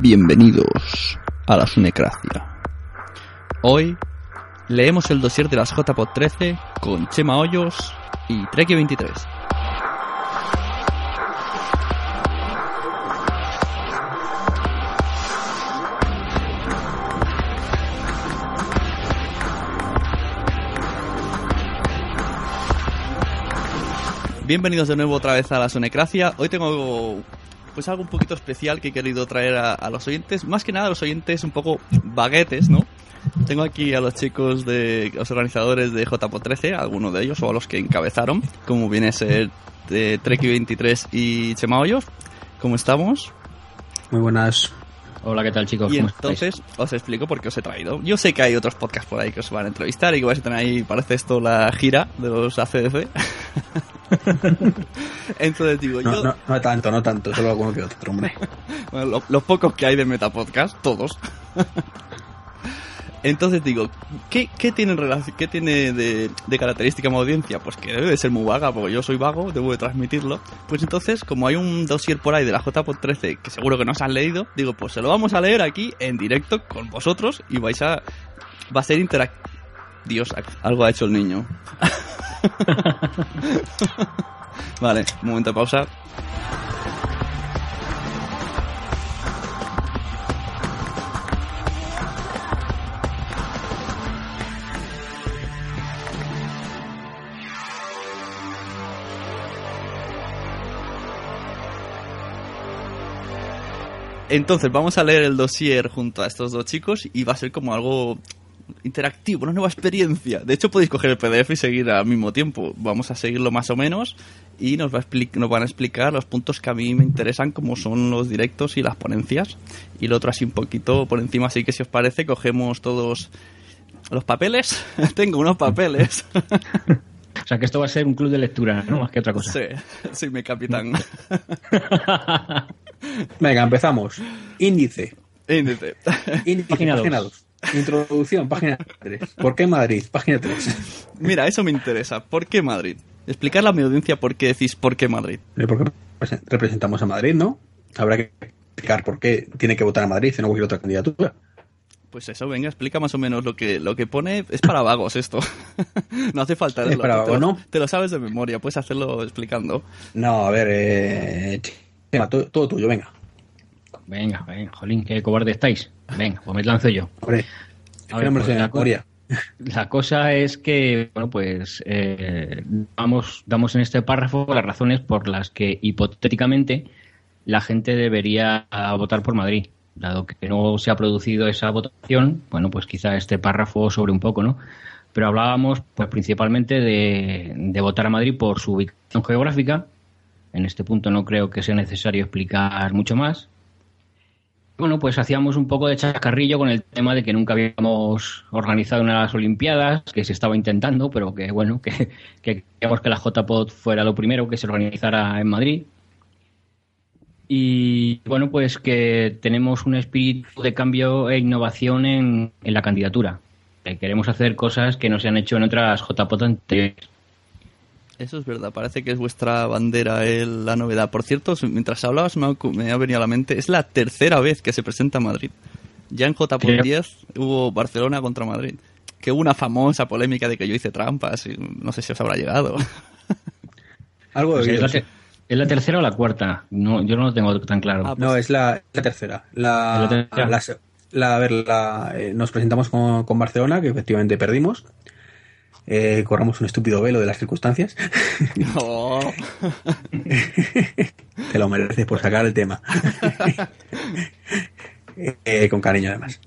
Bienvenidos a la Sunecracia. Hoy leemos el dossier de las JPOD 13 con Chema Hoyos y Treki 23. Bienvenidos de nuevo otra vez a la Sonecracia. Hoy tengo pues algo un poquito especial que he querido traer a, a los oyentes. Más que nada a los oyentes un poco baguetes, ¿no? Tengo aquí a los chicos de los organizadores de JPO 13, algunos de ellos, o a los que encabezaron, como viene a ser de Treki 23 y Chema Hoyos. ¿Cómo estamos? Muy buenas. Hola, ¿qué tal chicos? Y ¿Cómo entonces estáis? os explico por qué os he traído. Yo sé que hay otros podcasts por ahí que os van a entrevistar y que vais a tener ahí, parece esto, la gira de los ACDC. entonces digo, No, yo, no, no tanto, no tanto, solo alguno que otro, hombre. bueno, lo- los pocos que hay de Metapodcast, todos. Entonces digo, ¿qué, qué tiene, qué tiene de, de característica mi audiencia? Pues que debe de ser muy vaga, porque yo soy vago, debo de transmitirlo. Pues entonces, como hay un dossier por ahí de la JPod 13 que seguro que no se han leído, digo, pues se lo vamos a leer aquí en directo con vosotros y vais a... Va a ser interac... Dios, algo ha hecho el niño. vale, un momento de pausa. Entonces vamos a leer el dossier junto a estos dos chicos y va a ser como algo interactivo, una nueva experiencia. De hecho podéis coger el PDF y seguir al mismo tiempo. Vamos a seguirlo más o menos y nos, va a nos van a explicar los puntos que a mí me interesan como son los directos y las ponencias. Y lo otro así un poquito por encima, así que si os parece cogemos todos los papeles. Tengo unos papeles. O sea, que esto va a ser un club de lectura, ¿no? Más que otra cosa. sí, sí, mi capitán. Venga, empezamos. Índice. Índice. Índice, Página página dos. 2. Introducción, página 3. ¿Por qué Madrid? Página 3. Mira, eso me interesa. ¿Por qué Madrid? Explicarle a mi audiencia por qué decís por qué Madrid. Porque representamos a Madrid, ¿no? Habrá que explicar por qué tiene que votar a Madrid y no cualquier otra candidatura. Pues eso, venga, explica más o menos lo que, lo que pone. Es para vagos esto. no hace falta Es para te, vagos, lo, ¿no? te lo sabes de memoria, puedes hacerlo explicando. No, a ver, eh... Chema, todo, todo tuyo, venga. Venga, venga, jolín, qué cobarde estáis. Venga, pues me lanzo yo. Hombre, A ver, pues la co-. La cosa es que, bueno, pues eh, damos, damos en este párrafo las razones por las que hipotéticamente la gente debería ah, votar por Madrid. Dado que no se ha producido esa votación, bueno, pues quizá este párrafo sobre un poco, ¿no? Pero hablábamos, pues principalmente de, de votar a Madrid por su ubicación geográfica. En este punto no creo que sea necesario explicar mucho más. Bueno, pues hacíamos un poco de chascarrillo con el tema de que nunca habíamos organizado unas Olimpiadas, que se estaba intentando, pero que bueno, que, que queríamos que la JPOD fuera lo primero que se organizara en Madrid. Y bueno, pues que tenemos un espíritu de cambio e innovación en, en la candidatura. Que queremos hacer cosas que no se han hecho en otras JPOD anteriores. Eso es verdad, parece que es vuestra bandera el- la novedad. Por cierto, mientras hablabas me ha, me ha venido a la mente, es la tercera vez que se presenta Madrid. Ya en JPOD Sí. 10 hubo Barcelona contra Madrid. Que hubo una famosa polémica de que yo hice trampas y no sé si os habrá llegado. Algo de Pues es, la sí. te- ¿es la tercera o la cuarta? No, yo no lo tengo tan claro. Ah, No, es la, la tercera. La, La tercera. la a ver, la, eh, nos presentamos con, con Barcelona, que efectivamente perdimos. Eh, corramos un estúpido velo de las circunstancias. Oh. Te lo mereces por sacar el tema. Eh, con cariño, además.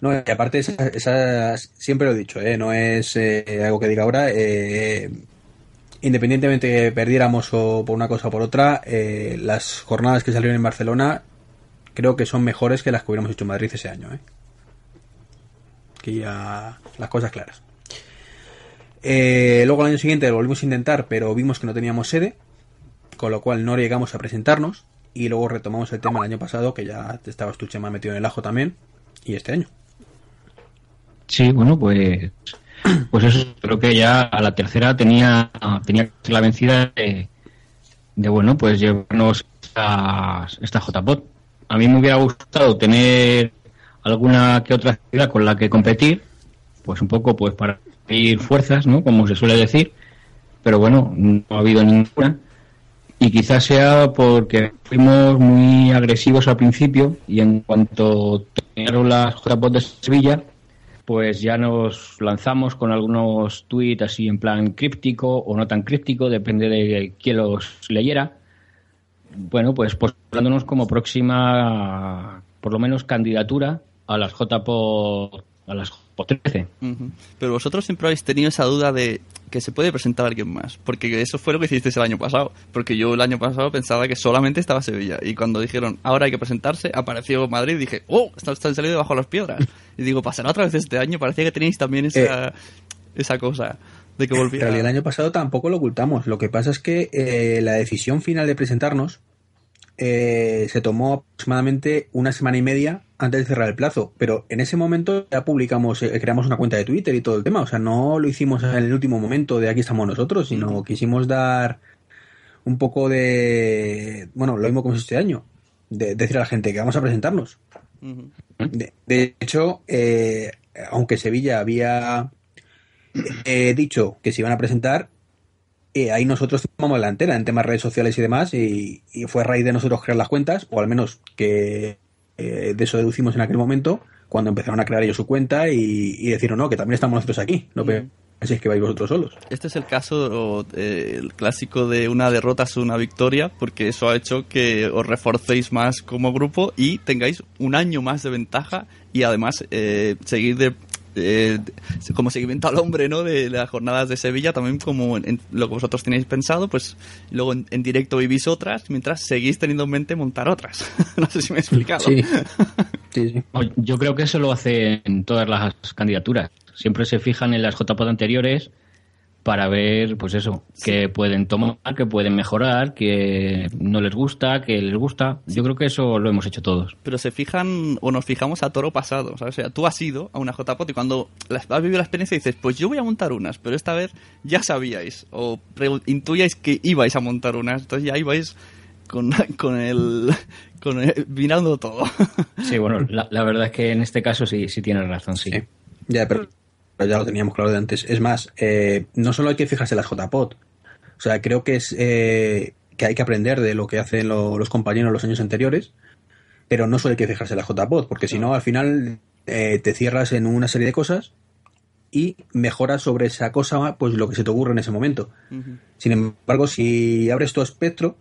No, y aparte, esas, esas- siempre lo he dicho, eh, no es eh, algo que diga ahora. eh, independientemente que perdiéramos o por una cosa o por otra, las jornadas que salieron en Barcelona creo que son mejores que las que hubiéramos hecho en Madrid ese año. ¿eh? Aquí ya las cosas claras. Eh, luego el año siguiente lo volvimos a intentar, pero vimos que no teníamos sede, con lo cual no llegamos a presentarnos. Y luego retomamos el tema el año pasado, que ya estabas tú, Chema, metido en el ajo también, y este año. Sí, bueno, pues pues eso creo que ya a la tercera tenía tenía que ser la vencida de, bueno, pues llevarnos esta, esta JPOT. A mí me hubiera gustado tener alguna que otra ciudad con la que competir, pues un poco pues para ir fuerzas, ¿no? Como se suele decir, pero bueno, no ha habido ninguna. Y quizás sea porque fuimos muy agresivos al principio y en cuanto terminaron las JPOT de Sevilla, pues ya nos lanzamos con algunos tweets así en plan críptico o no tan críptico, depende de quién los leyera. Bueno, pues postulándonos como próxima, por lo menos, candidatura a las JPO, a las JPO13. Pero vosotros siempre habéis tenido esa duda de que se puede presentar alguien más, porque eso fue lo que hicisteis el año pasado, porque yo el año pasado pensaba que solamente estaba Sevilla, y cuando dijeron, ahora hay que presentarse, apareció Madrid, y dije, oh, están, saliendo debajo de las piedras. Y digo, pasará otra vez este año, parecía que tenéis también esa, eh, esa cosa. De que volviera. Pero el año pasado tampoco lo ocultamos. Lo que pasa es que eh, la decisión final de presentarnos eh, se tomó aproximadamente una semana y media antes de cerrar el plazo, pero en ese momento ya publicamos, eh, creamos una cuenta de Twitter y todo el tema, o sea, no lo hicimos en el último momento de aquí estamos nosotros, sino quisimos dar un poco de, bueno, lo mismo como este año, de, decir a la gente que vamos a presentarnos. de, hecho, eh, aunque Sevilla había dicho que se iban a presentar, ahí nosotros tomamos la antena en temas redes sociales y demás, y, fue a raíz de nosotros crear las cuentas, o al menos que eh, de eso deducimos en aquel momento, cuando empezaron a crear ellos su cuenta y, y decir, no, que también estamos nosotros aquí, no Así es que vais vosotros solos. Este es el caso, eh, el clásico de una derrota es una victoria, porque eso ha hecho que os reforcéis más como grupo y tengáis un año más de ventaja y además eh, seguir de eh, como seguimiento al hombre, ¿no? De las jornadas de Sevilla, también como en, lo que vosotros tenéis pensado, pues luego en, directo vivís otras, mientras seguís teniendo en mente montar otras. no sé si me he explicado. Yo creo que eso lo hacen todas las candidaturas. Siempre se fijan en las JPOD anteriores para ver, pues eso, que pueden tomar, que pueden mejorar, que no les gusta, que les gusta. Yo creo que eso lo hemos hecho todos. Pero se fijan o nos fijamos a toro pasado, ¿sabes? O sea, tú has ido a una JPOT y cuando has vivido la experiencia dices, pues yo voy a montar unas, pero esta vez ya sabíais o intuíais que ibais a montar unas, entonces ya ibais con, con el con mirando todo. Sí, bueno, la, verdad es que en este caso sí, sí tienes razón, sí. Ya, pero ya lo teníamos claro de antes. Es más, eh, no solo hay que fijarse en las JPOT, o sea, creo que es eh, que hay que aprender de lo que hacen los compañeros los años anteriores, pero no solo hay que fijarse en las JPOT, porque si no, al final eh, te cierras en una serie de cosas y mejoras sobre esa cosa pues lo que se te ocurre en ese momento. Sin embargo, si abres tu espectro,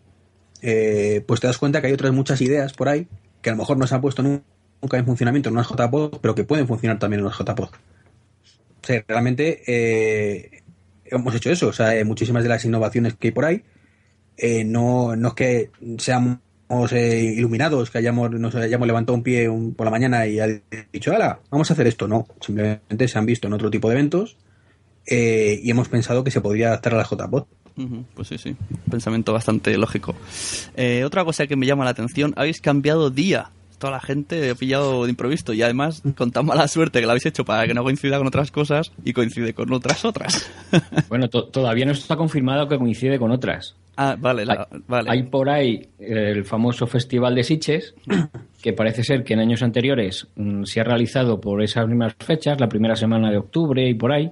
pues te das cuenta que hay otras muchas ideas por ahí que a lo mejor no se han puesto nunca en funcionamiento en unas JPOD, pero que pueden funcionar también en las JPOD realmente eh, hemos hecho eso. O sea, eh, muchísimas de las innovaciones que hay por ahí eh, no, no es que seamos iluminados, que hayamos, nos hayamos levantado un pie por la mañana y ha dicho, hala, vamos a hacer esto. No, simplemente se han visto en otro tipo de eventos y hemos pensado que se podría adaptar a la JPOT. Pues sí, sí, pensamiento bastante lógico. otra cosa que me llama la atención, habéis cambiado día toda la gente he pillado de improviso y además con tan mala suerte que lo habéis hecho para que no coincida con otras cosas y coincide con otras otras. bueno, todavía no está confirmado que coincide con otras. Ah, vale, hay, vale. Hay por ahí el famoso Festival de Siches, que parece ser que en años anteriores mm, se ha realizado por esas mismas fechas, la primera semana de octubre y por ahí.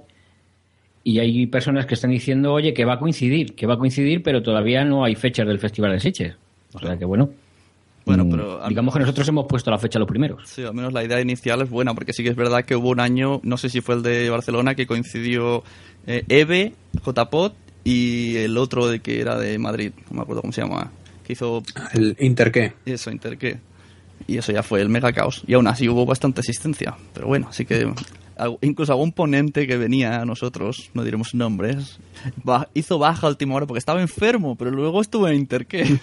Y hay personas que están diciendo, oye, que va a coincidir, que va a coincidir, pero todavía no hay fechas del Festival de Siches. O sea que bueno. Bueno, mm, pero... Digamos que nosotros hemos puesto la fecha los primeros. Sí, al menos la idea inicial es buena, porque sí que es verdad que hubo un año, no sé si fue el de Barcelona, que coincidió eh, EVE, JPOT y el otro de que era de Madrid, no me acuerdo cómo se llama, que hizo... El Interqué. Eso, Interqué. Y eso ya fue el mega caos. Y aún así hubo bastante asistencia. Pero bueno, así que incluso algún ponente que venía a nosotros, no diremos nombres, hizo baja a última hora porque estaba enfermo, pero luego estuvo en Interqué.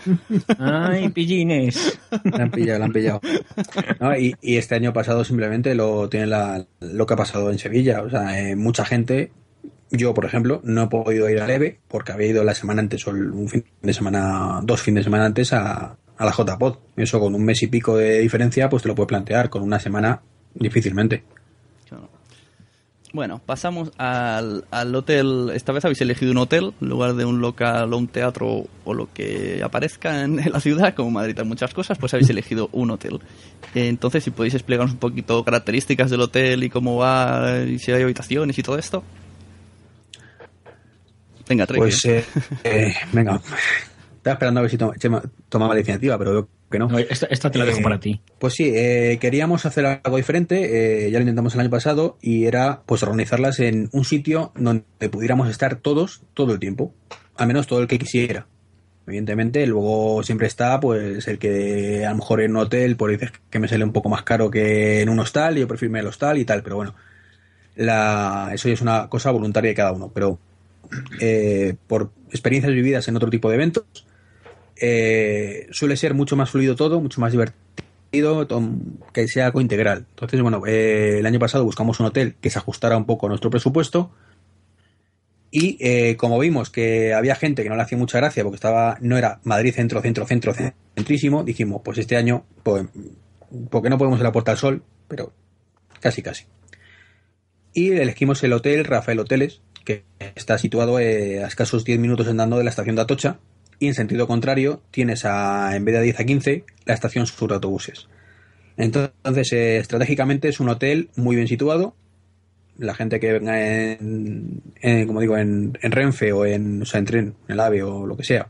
Ay, pillines. La han pillado, la han pillado. y, este año pasado simplemente lo tiene la, lo que ha pasado en Sevilla. O sea, eh, mucha gente, yo por ejemplo, no he podido ir a Leve porque había ido la semana antes o un fin de semana, dos fines de semana antes a, a la JPod. Eso con un mes y pico de diferencia, pues te lo puedes plantear. Con una semana, difícilmente. Bueno, pasamos al, al hotel. Esta vez habéis elegido un hotel en lugar de un local o un teatro o lo que aparezca en, la ciudad, como Madrid hay muchas cosas, pues habéis elegido un hotel. Entonces, si podéis explicarnos un poquito características del hotel y cómo va, y si hay habitaciones y todo esto. Venga, Trek. Pues, eh, eh, venga. Estaba esperando a ver si Chema tomaba la iniciativa, pero veo que no. esta, te la dejo Eh, para ti. Pues sí, eh, queríamos hacer algo diferente, eh, ya lo intentamos el año pasado, y era pues organizarlas en un sitio donde pudiéramos estar todos todo el tiempo, al menos todo el que quisiera. Evidentemente, luego siempre está pues el que a lo mejor en un hotel pues dices que me sale un poco más caro que en un hostal, y yo prefiero irme al hostal y tal, pero bueno, la, eso ya es una cosa voluntaria de cada uno, pero eh, por experiencias vividas en otro tipo de eventos, eh, suele ser mucho más fluido todo, mucho más divertido, que sea algo integral. Entonces, bueno, eh, el año pasado buscamos un hotel que se ajustara un poco a nuestro presupuesto y eh, como vimos que había gente que no le hacía mucha gracia porque estaba no era Madrid centro, centro, centro, centrísimo, dijimos, pues este año, pues, porque no podemos ir a Puerta del Sol, pero casi, casi. Y elegimos el hotel Rafael Hoteles, que está situado a escasos 10 minutos andando de la estación de Atocha. Y en sentido contrario, tienes a, en vez de 10 a 15, la estación sur de autobuses. Entonces, eh, estratégicamente es un hotel muy bien situado. La gente que venga en, en, como digo, en, en Renfe o en, o sea, en tren, en el AVE o lo que sea,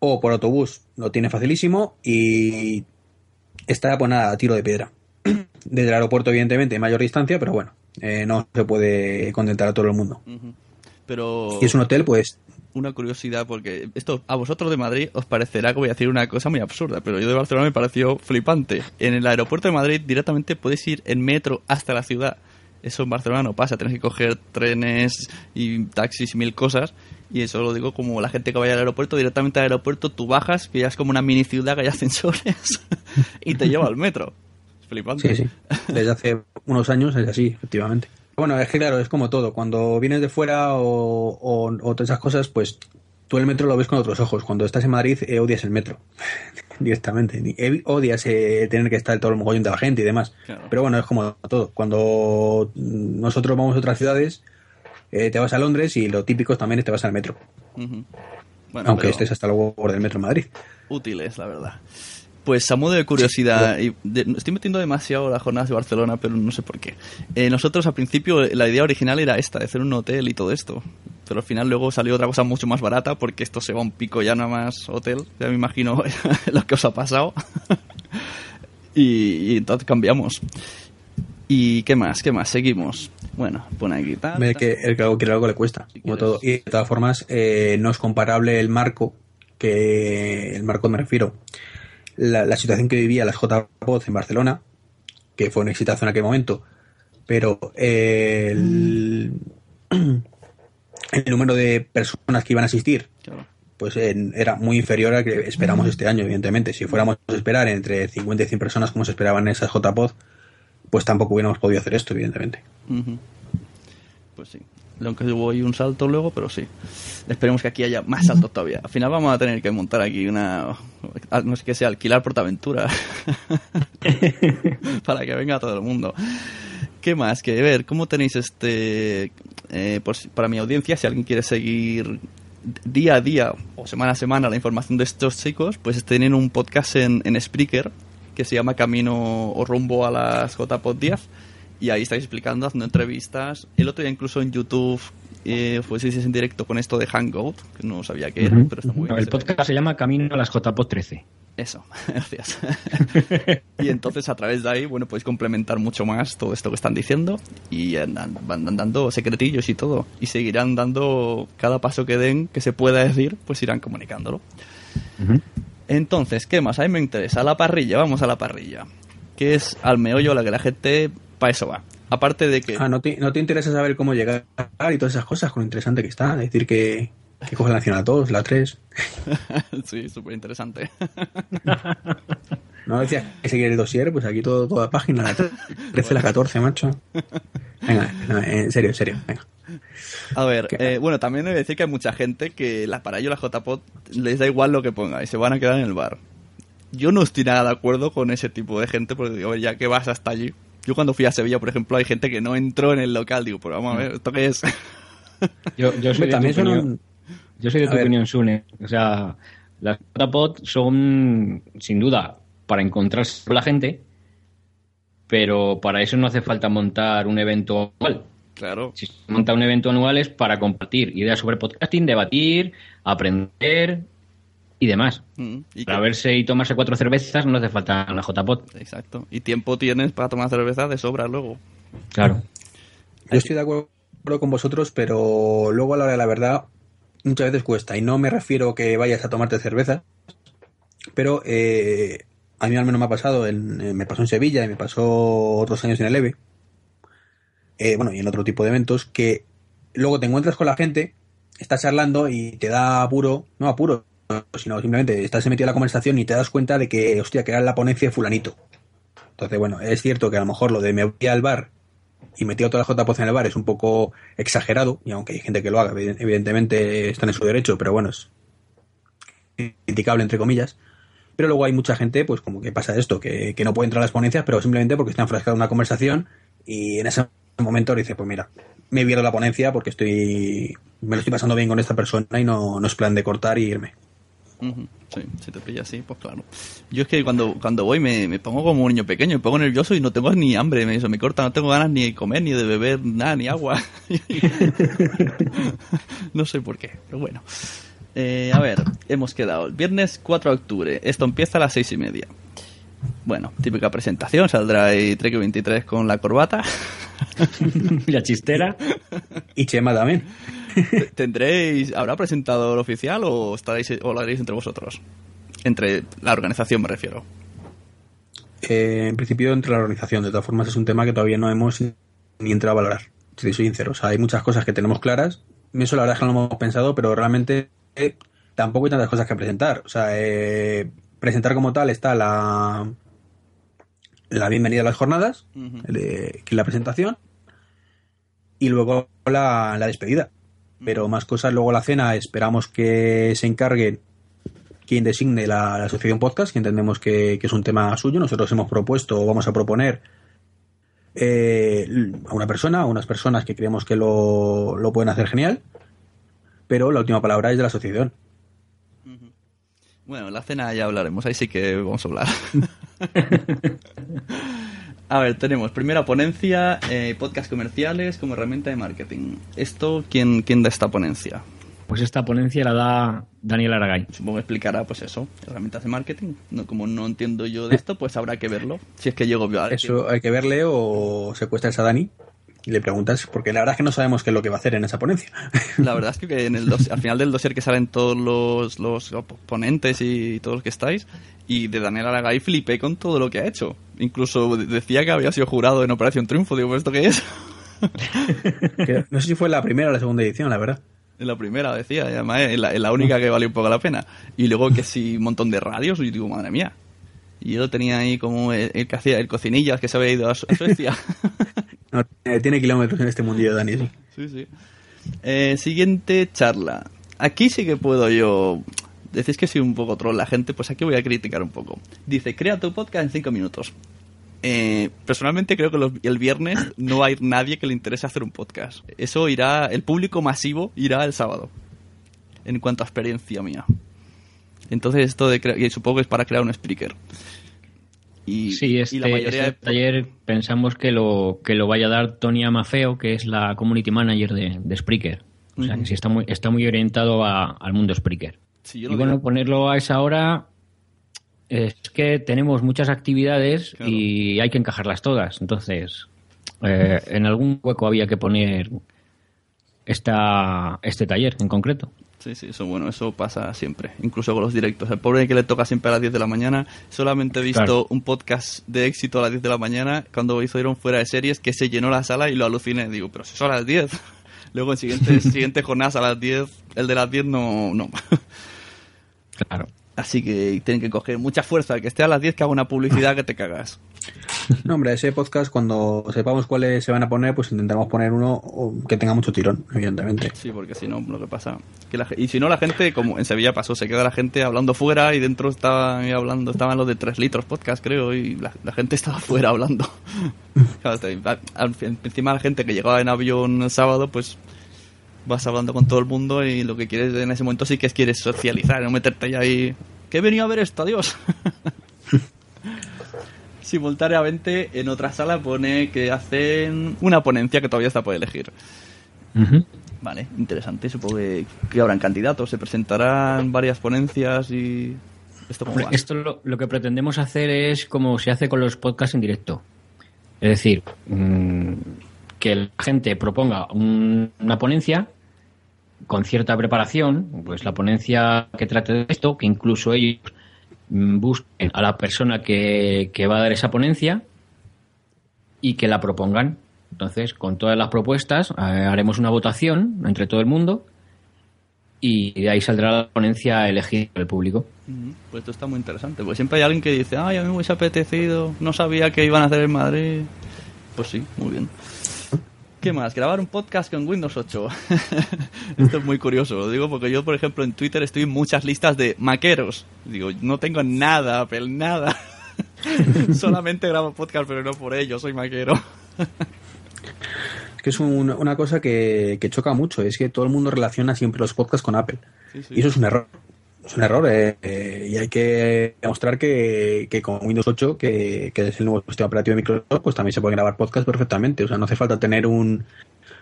o por autobús, lo tiene facilísimo y está pues nada, a tiro de piedra. Desde el aeropuerto, evidentemente, hay mayor distancia, pero bueno, eh, no se puede contentar a todo el mundo. Pero Y es un hotel, pues, una curiosidad, porque esto a vosotros de Madrid os parecerá que voy a decir una cosa muy absurda, pero yo de Barcelona me pareció flipante. En el aeropuerto de Madrid directamente puedes ir en metro hasta la ciudad. Eso en Barcelona no pasa, tienes que coger trenes y taxis y mil cosas. Y eso lo digo como la gente que vaya al aeropuerto, directamente al aeropuerto tú bajas, que ya es como una mini ciudad que hay ascensores y te lleva al metro. Flipante. Sí, sí. Desde hace unos años es así, efectivamente. Bueno, es que claro, es como todo. Cuando vienes de fuera o, o, o todas esas cosas, pues tú el metro lo ves con otros ojos. Cuando estás en Madrid, eh, odias el metro. Directamente. Eh, Odias eh, tener que estar todo el mogollón de la gente y demás. Claro. Pero bueno, es como todo. Cuando nosotros vamos a otras ciudades, eh, te vas a Londres y lo típico también es te vas al metro. Bueno, aunque estés hasta luego por del metro en Madrid. útiles, la verdad. Pues a modo de curiosidad, y de- estoy metiendo demasiado las jornadas de Barcelona, pero no sé por qué. Eh, nosotros al principio la idea original era esta, de hacer un hotel y todo esto. Pero al final luego salió otra cosa mucho más barata, porque esto se va a un pico ya nada más hotel. Ya me imagino lo que os ha pasado. y, y entonces cambiamos. ¿Y qué más? ¿Qué más? Seguimos. Bueno, pone aquí tal. El tal. que, el que algo quiere algo le cuesta, Si como quieres. todo. Y de todas formas, eh, no es comparable el marco, que el marco me refiero, la, la situación que vivía las J-Pods en Barcelona, que fue un exitazo en aquel momento, pero eh, el, el número de personas que iban a asistir Claro. pues en- era muy inferior al que esperamos este año, evidentemente. Si fuéramos a esperar entre 50 y 100 personas como se esperaban en esas JPod, pues tampoco hubiéramos podido hacer esto, evidentemente. Pues sí. Aunque hubo ahí un salto luego, pero sí. Esperemos que aquí haya más saltos todavía. Al final vamos a tener que montar aquí una... No sé qué sea, alquilar Portaventura. Para que venga todo el mundo. ¿Qué más? Que ver, ¿cómo tenéis este... eh, si- para mi audiencia, si alguien quiere seguir día a día o semana a semana la información de estos chicos, pues tienen un podcast en, en Spreaker que se llama Camino o Rumbo a las JPod 10 y ahí estáis explicando, haciendo entrevistas. El otro día incluso en YouTube eh, fueseis en directo con esto de Hangout, que no sabía qué era, pero está muy bien. el ve. podcast se llama Camino a las JPOT 13. Eso, gracias. y entonces a través de ahí, bueno, podéis complementar mucho más todo esto que están diciendo y andan- van dando secretillos y todo. Y seguirán dando cada paso que den, que se pueda decir, pues irán comunicándolo. Entonces, ¿qué más? A mí me interesa. La parrilla, vamos a la parrilla. Que es al meollo a la que la gente para eso va. Aparte de que... Ah, ¿no te, ¿no te interesa saber cómo llegar y todas esas cosas? Con lo interesante que está. Decir que, que coge la Nacional 2, la 3. sí, súper interesante. ¿No decías que seguir el dossier? Pues aquí todo, toda página, la 13, la 14, macho. Venga, no, en serio, en serio, venga. A ver, eh, bueno, también he de decir que hay mucha gente que la para ello la JPod les da igual lo que ponga y se van a quedar en el bar. Yo no estoy nada de acuerdo con ese tipo de gente porque digo, ya que vas hasta allí, Yo cuando fui a Sevilla, por ejemplo, hay gente que no entró en el local. Digo, pues vamos a ver, ¿esto qué es? Yo, yo soy de También tu son opinión, un- yo soy de A tu ver. opinión, Sune. O sea, las JPod son, sin duda, para encontrarse con la gente, pero para eso no hace falta montar un evento anual. claro. Si se monta un evento anual es para compartir ideas sobre podcasting, debatir, aprender y demás. Mm, y Para verse y tomarse cuatro cervezas no hace falta la JPod. Exacto. Y tiempo tienes para tomar cerveza de sobra luego. Claro. Yo estoy de acuerdo con vosotros, pero luego a la hora de la verdad muchas veces cuesta. Y no me refiero que vayas a tomarte cerveza, pero eh, a mí al menos me ha pasado, en, eh, me pasó en Sevilla y me pasó otros años en el EVE, eh, bueno, y en otro tipo de eventos, que luego te encuentras con la gente, estás charlando y te da apuro, no apuro, sino simplemente estás metido en la conversación y te das cuenta de que, hostia, que era la ponencia de fulanito. Entonces, bueno, es cierto que a lo mejor lo de me voy al bar y metí a toda la JPOZ en el bar es un poco exagerado, y aunque hay gente que lo haga, eviden- evidentemente están en su derecho, pero bueno, es criticable entre comillas. Pero luego hay mucha gente, pues como que pasa esto, que, que no puede entrar a las ponencias, pero simplemente porque está enfrascado en una conversación y en ese momento dice, pues mira, me he la ponencia porque estoy me lo estoy pasando bien con esta persona y no, no es plan de cortar y irme. Ujú, Sí, si te pilla así, pues claro. Yo es que cuando, cuando voy me, me pongo como un niño pequeño, me pongo nervioso y no tengo ni hambre, me, eso me corta, no tengo ganas ni de comer, ni de beber nada, ni agua. no sé por qué, pero bueno. Eh, a ver, hemos quedado viernes 4 de octubre, esto empieza a las seis y media. Bueno, típica presentación, saldrá ahí Trek 23 con la corbata. la chistera. Y Chema también. ¿Tendréis, habrá presentador oficial o estaréis o lo haréis entre vosotros? Entre la organización me refiero. Eh, en principio entre la organización, de todas formas es un tema que todavía no hemos ni entrado a valorar, si soy sincero. O sea, hay muchas cosas que tenemos claras, eso la verdad es que no lo hemos pensado, pero realmente eh, tampoco hay tantas cosas que presentar. O sea, eh, presentar como tal está la, la bienvenida a las jornadas, Ujú. de- que es la presentación, y luego la, la despedida. Pero más cosas, luego la cena, esperamos que se encargue quien designe la, la asociación podcast, que entendemos que, que es un tema suyo. Nosotros hemos propuesto o vamos a proponer eh, a una persona, a unas personas que creemos que lo, lo pueden hacer genial, pero la última palabra es de la asociación. Bueno, en la cena ya hablaremos, ahí sí que vamos a hablar. a ver, tenemos primera ponencia, eh, podcast comerciales como herramienta de marketing. ¿Esto quién, quién da esta ponencia? Pues esta ponencia la da Daniel Aragay. Supongo que explicará, pues eso, herramientas de marketing. No, como no entiendo yo de esto, pues habrá que verlo. Si es que llego a Eso hay que verle o secuestras a Dani y le preguntas, porque la verdad es que no sabemos qué es lo que va a hacer en esa ponencia. La verdad es que en el dos- al final del dossier que salen todos los, los ponentes y todos los que estáis, y de Daniel Aragay flipé con todo lo que ha hecho. Incluso de- decía que había sido jurado en Operación Triunfo. Digo, ¿pero ¿esto qué es? No sé si fue la primera o la segunda edición, la verdad. En la primera decía, y además es la, es la única que valió un poco la pena. Y luego que sí, un montón de radios, y digo, madre mía. Y yo tenía ahí como el, el que hacía el cocinillas que se había ido a Suecia. No, eh, tiene kilómetros en este mundillo, Dani, sí. sí. Eh, siguiente charla. Aquí sí que puedo yo. Decís que soy un poco troll la gente, pues aquí voy a criticar un poco. Dice, crea tu podcast en 5 minutos. Eh, personalmente creo que el viernes no hay nadie que le interese hacer un podcast. Eso irá, el público masivo irá el sábado. En cuanto a experiencia mía. Entonces esto de y supongo que es para crear un speaker. Y, Sí, este, y la mayoría este de- taller pensamos que lo, que lo vaya a dar Tonia Mafeo, que es la community manager de, de Spreaker. O sea, que sí está muy, está muy orientado a- al mundo Spreaker. Sí, yo Y bueno, digo. ponerlo a esa hora es que tenemos muchas actividades Claro. y hay que encajarlas todas. Entonces, eh, en algún hueco había que poner esta, este taller en concreto. Sí, sí, eso bueno, eso pasa siempre, incluso con los directos. El pobre que le toca siempre a las 10 de la mañana, solamente he visto Claro. un podcast de éxito a las 10 de la mañana cuando hicieron fuera de series que se llenó la sala y lo aluciné. Digo, pero si son a las 10. Luego en siguientes, siguientes jornadas a las 10, el de las 10 no, no. Claro. Así que tienen que coger mucha fuerza. Que esté a las 10 que haga una publicidad que te cagas. No, hombre, ese podcast, cuando sepamos cuáles se van a poner, pues intentaremos poner uno que tenga mucho tirón, evidentemente. Sí, porque si no, lo que pasa. Que la, y si no, la gente, como en Sevilla pasó, se queda la gente hablando fuera y dentro estaban hablando, estaban los de 3 litros podcast, creo, y la, gente estaba fuera hablando. encima la gente que llegaba en avión el sábado, pues vas hablando con todo el mundo y lo que quieres en ese momento sí que es quieres socializar, no meterte ahí. Que he venido a ver esto, adiós. Simultáneamente en otra sala pone que hacen una ponencia que todavía está por elegir. Vale, interesante. Supongo que, habrán candidatos, se presentarán varias ponencias y. ¿Esto, Esto lo, que pretendemos hacer es como se hace con los podcasts en directo. Es decir, mm, que la gente proponga una ponencia con cierta preparación, pues la ponencia que trate de esto, que incluso ellos mm, busquen a la persona que, va a dar esa ponencia y que la propongan. Entonces, con todas las propuestas, eh, haremos una votación entre todo el mundo y de ahí saldrá la ponencia elegida por el público. Pues esto está muy interesante, porque siempre hay alguien que dice, ay, a mí me hubiese apetecido, no sabía que iban a hacer en Madrid. Pues sí, muy bien. ¿Qué más? Grabar un podcast con Windows 8. Esto es muy curioso, lo digo porque yo, por ejemplo, en Twitter estoy en muchas listas de maqueros. Digo, no tengo nada, Apple, nada. Solamente grabo podcast, pero no por ello, soy maquero. es que es una cosa que, choca mucho, es que todo el mundo relaciona siempre los podcasts con Apple. Y eso es un error es un error eh, eh, y hay que demostrar que, con Windows 8, que, es el nuevo sistema operativo de Microsoft, pues también se puede grabar podcast perfectamente. O sea, no hace falta tener un,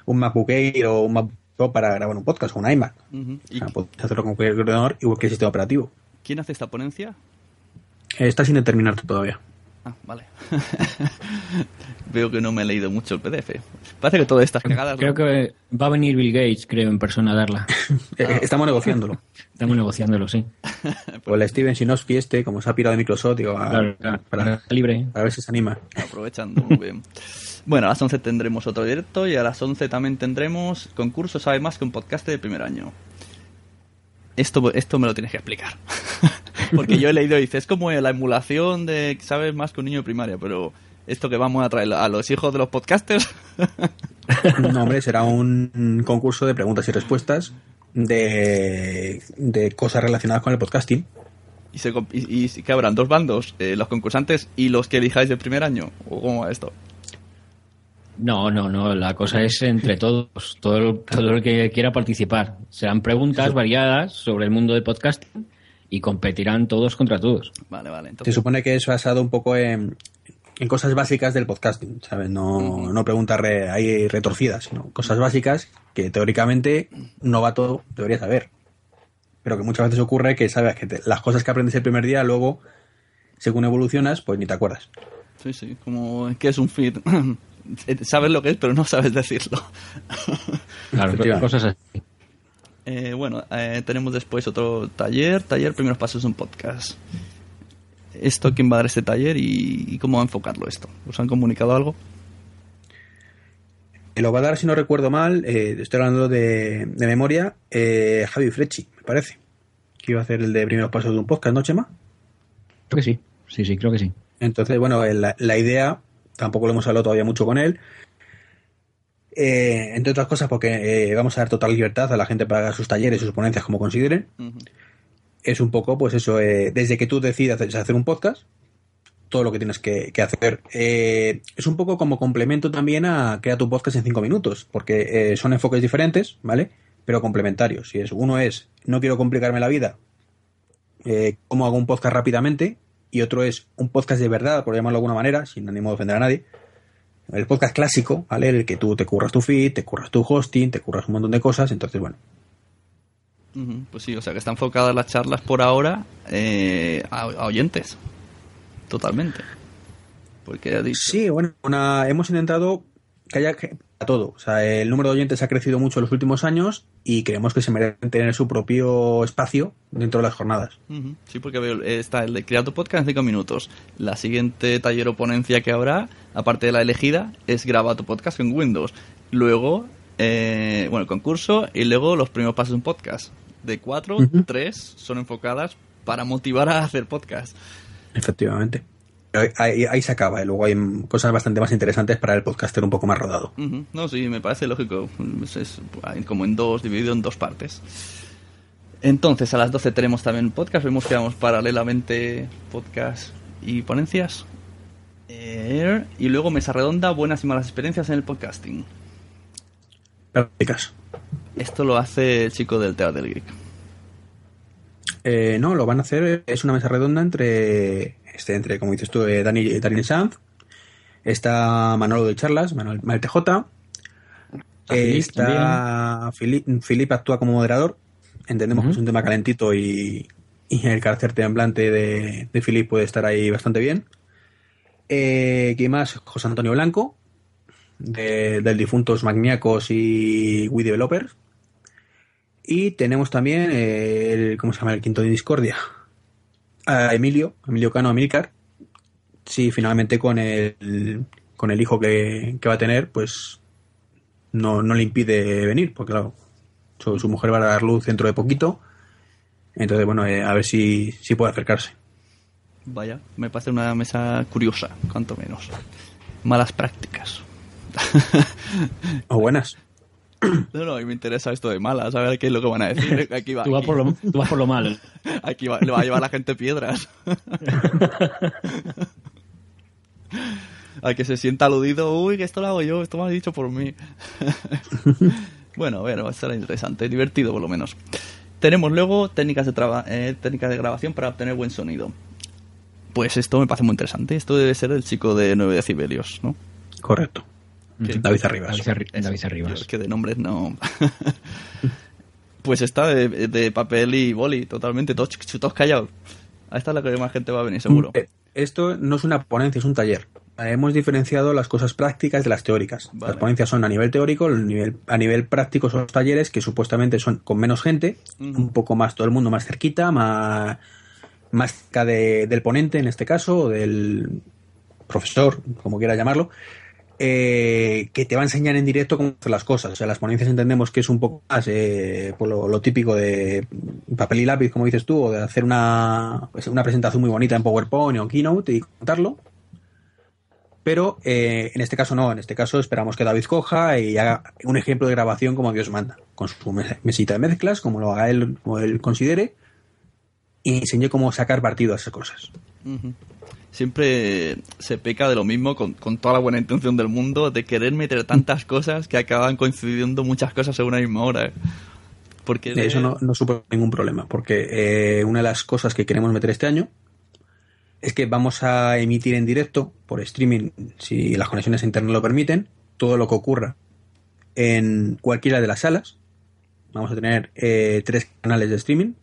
un MacBook Air o un MacBook Pro para grabar un podcast o un iMac. puedes hacerlo con cualquier ordenador y cualquier sistema operativo. ¿Quién hace esta ponencia? Eh, está sin determinar todavía. Ah, vale. Veo que no me he leído mucho el PDF. Parece que todas estas cagadas. Creo que va a venir Bill Gates, creo, en persona a darla. Eh, estamos negociándolo. Estamos negociándolo, sí. pues el Steven Sinosky este, como se ha pirado de Microsoft, digo, para, libre. para ver si se anima. Aprovechando, muy bien. Bueno, a las 11 tendremos otro directo y a las 11 también tendremos concurso Sabe Más que un podcast de primer año. Esto, esto me lo tienes que explicar. Porque yo he leído y dice, es como la emulación de sabes más que un niño de primaria, pero esto que vamos a traer a los hijos de los podcasters. no, hombre, será un concurso de preguntas y respuestas de, cosas relacionadas con el podcasting. ¿Y, se, y, que habrán dos bandos? Eh, ¿Los concursantes y los que elijáis de primer año? ¿O cómo va esto? No, no, no. La cosa es entre todos, todo el, todo el que quiera participar. Serán preguntas variadas sobre el mundo del podcasting y competirán todos contra todos. Vale, vale. Se supone que es basado un poco en, en cosas básicas del podcasting, ¿sabes? No, no preguntas ahí retorcidas, sino cosas básicas que teóricamente un novato debería saber. Pero que muchas veces ocurre que sabes que las cosas que aprendes el primer día, luego, según evolucionas, pues ni te acuerdas. Sí, sí, como que es un feed. sabes lo que es, pero no sabes decirlo. claro, cosas así. Eh, bueno, eh, tenemos después otro taller, taller Primeros Pasos un Podcast. ¿Esto quién va a dar este taller y, cómo va a enfocarlo esto? ¿Os han comunicado algo? Lo va a dar, si no recuerdo mal, eh, estoy hablando de, memoria, Javi Frecci, me parece. Que iba a hacer el de Primeros Pasos de un Podcast, ¿no, Chema? Creo que sí, sí, sí, creo que sí. Entonces, bueno, la, la idea, tampoco lo hemos hablado todavía mucho con él, eh, entre otras cosas porque eh, vamos a dar total libertad a la gente para sus talleres, sus ponencias como consideren. Es un poco, pues eso, eh, desde que tú decidas hacer un podcast, todo lo que tienes que, hacer. es un poco como complemento también a crear tu podcast en cinco minutos, porque son enfoques diferentes, ¿vale? Pero complementarios. Y es, uno es, no quiero complicarme la vida, cómo hago un podcast rápidamente, y otro es un podcast de verdad, por llamarlo de alguna manera, sin ánimo de ofender a nadie, el podcast clásico, ¿vale? El que tú te curras tu feed, te curras tu hosting, te curras un montón de cosas, entonces bueno. Pues sí, o sea que están enfocadas las charlas por ahora eh, a, oyentes. Totalmente. Porque Sí, bueno, hemos intentado que haya a todo. O sea, el número de oyentes ha crecido mucho en los últimos años y creemos que se merecen tener su propio espacio dentro de las jornadas. Sí, porque veo, está el de crear tu podcast en 5 minutos. La siguiente taller o ponencia que habrá, aparte de la elegida, es grabar tu podcast en Windows. Luego, eh, bueno, el concurso y luego los primeros pasos en podcast. De cuatro, tres son enfocadas para motivar a hacer podcast. Efectivamente. Ahí, ahí, se acaba. Y luego hay cosas bastante más interesantes para el podcaster un poco más rodado. No, sí, me parece lógico. Es, como en dos, dividido en dos partes. Entonces, a las 12 tenemos también podcast. Vemos que vamos paralelamente podcast y ponencias. Eh, y luego mesa redonda, buenas y malas experiencias en el podcasting. Prácticas. Esto lo hace el chico del Teatro del Geek. Eh, no, lo van a hacer, es una mesa redonda entre, este, entre como dices tú, eh, Dani, Dani Sanz, está Manolo de Charlas, Manuel, TJ, está Filip, actúa como moderador, entendemos que es un tema calentito y, el carácter temblante de, de Filip puede estar ahí bastante bien. Eh, ¿Quién más? José Antonio Blanco, del difuntos Magníacos y Wii Developers. Y tenemos también el, ¿cómo se llama? El quinto de Discordia. A Emilio, Emilio Cano Amilcar. Sí, finalmente con el, con el hijo que, va a tener, pues no, no le impide venir, porque claro, su, mujer va a dar luz dentro de poquito. Entonces, bueno, eh, a ver si, si puede acercarse. Vaya, me parece una mesa curiosa, cuanto menos. Malas prácticas. o buenas. No, no, a mí me interesa esto de malas, a ver qué es lo que van a decir. Aquí va, tú, vas por lo, tú vas por lo mal. Aquí va, le va a llevar la gente piedras. Al que se sienta aludido, uy, que esto lo hago yo, esto me ha dicho por mí. bueno, a ver, va a ser interesante, divertido por lo menos. Tenemos luego técnicas de, eh, técnicas de grabación para obtener buen sonido. Pues esto me parece muy interesante. Esto debe ser el chico de 9 decibelios, ¿no? Correcto. David Arribas. David, Arribas. Es que de nombres no. pues está de, papel y boli, totalmente, todos, todos callados. A esta es la que más gente va a venir, seguro. Eh, esto no es una ponencia, es un taller. Hemos diferenciado las cosas prácticas de las teóricas. Las ponencias son a nivel teórico, nivel, a nivel práctico son los talleres que supuestamente son con menos gente, un poco más todo el mundo más cerquita, más, más cerca del ponente en este caso, o del profesor, como quiera llamarlo, eh, que te va a enseñar en directo cómo hacer las cosas. O sea, las ponencias entendemos que es un poco más eh, por lo, típico de papel y lápiz, como dices tú, o de hacer una, pues, una presentación muy bonita en PowerPoint o Keynote y contarlo. Pero eh, en este caso no, en este caso esperamos que David coja y haga un ejemplo de grabación como Dios manda, con su mesita de mezclas, como lo haga él, como él considere, y enseñe cómo sacar partido a esas cosas siempre se peca de lo mismo con, toda la buena intención del mundo, de querer meter tantas cosas que acaban coincidiendo muchas cosas en una misma hora. Porque Eso no, no supone ningún problema, porque eh, una de las cosas que queremos meter este año es que vamos a emitir en directo por streaming, si las conexiones a internet lo permiten, todo lo que ocurra en cualquiera de las salas. Vamos a tener eh, tres canales de streaming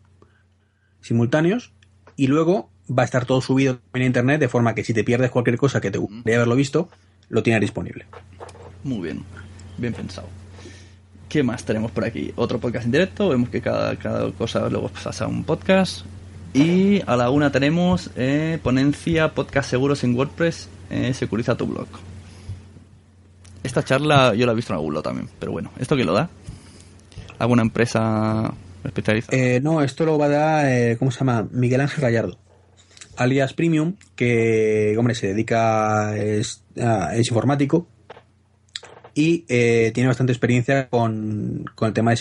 simultáneos y luego va a estar todo subido en internet, de forma que si te pierdes cualquier cosa que te gustaría haberlo visto, lo tienes disponible. Muy bien, bien pensado. ¿Qué más tenemos por aquí? Otro podcast en directo, vemos que cada, cada cosa luego pasa a un podcast. Y a la una tenemos eh, ponencia podcast seguros en WordPress, eh, securiza tu blog. Esta charla yo la he visto en algún lado también, pero bueno, ¿esto qué lo da? ¿Alguna empresa especializada? Eh, no, esto lo va a dar, ¿cómo se llama? Miguel Ángel Gallardo alias Premium, que, hombre, se dedica, es, es informático y eh, tiene bastante experiencia con, el tema de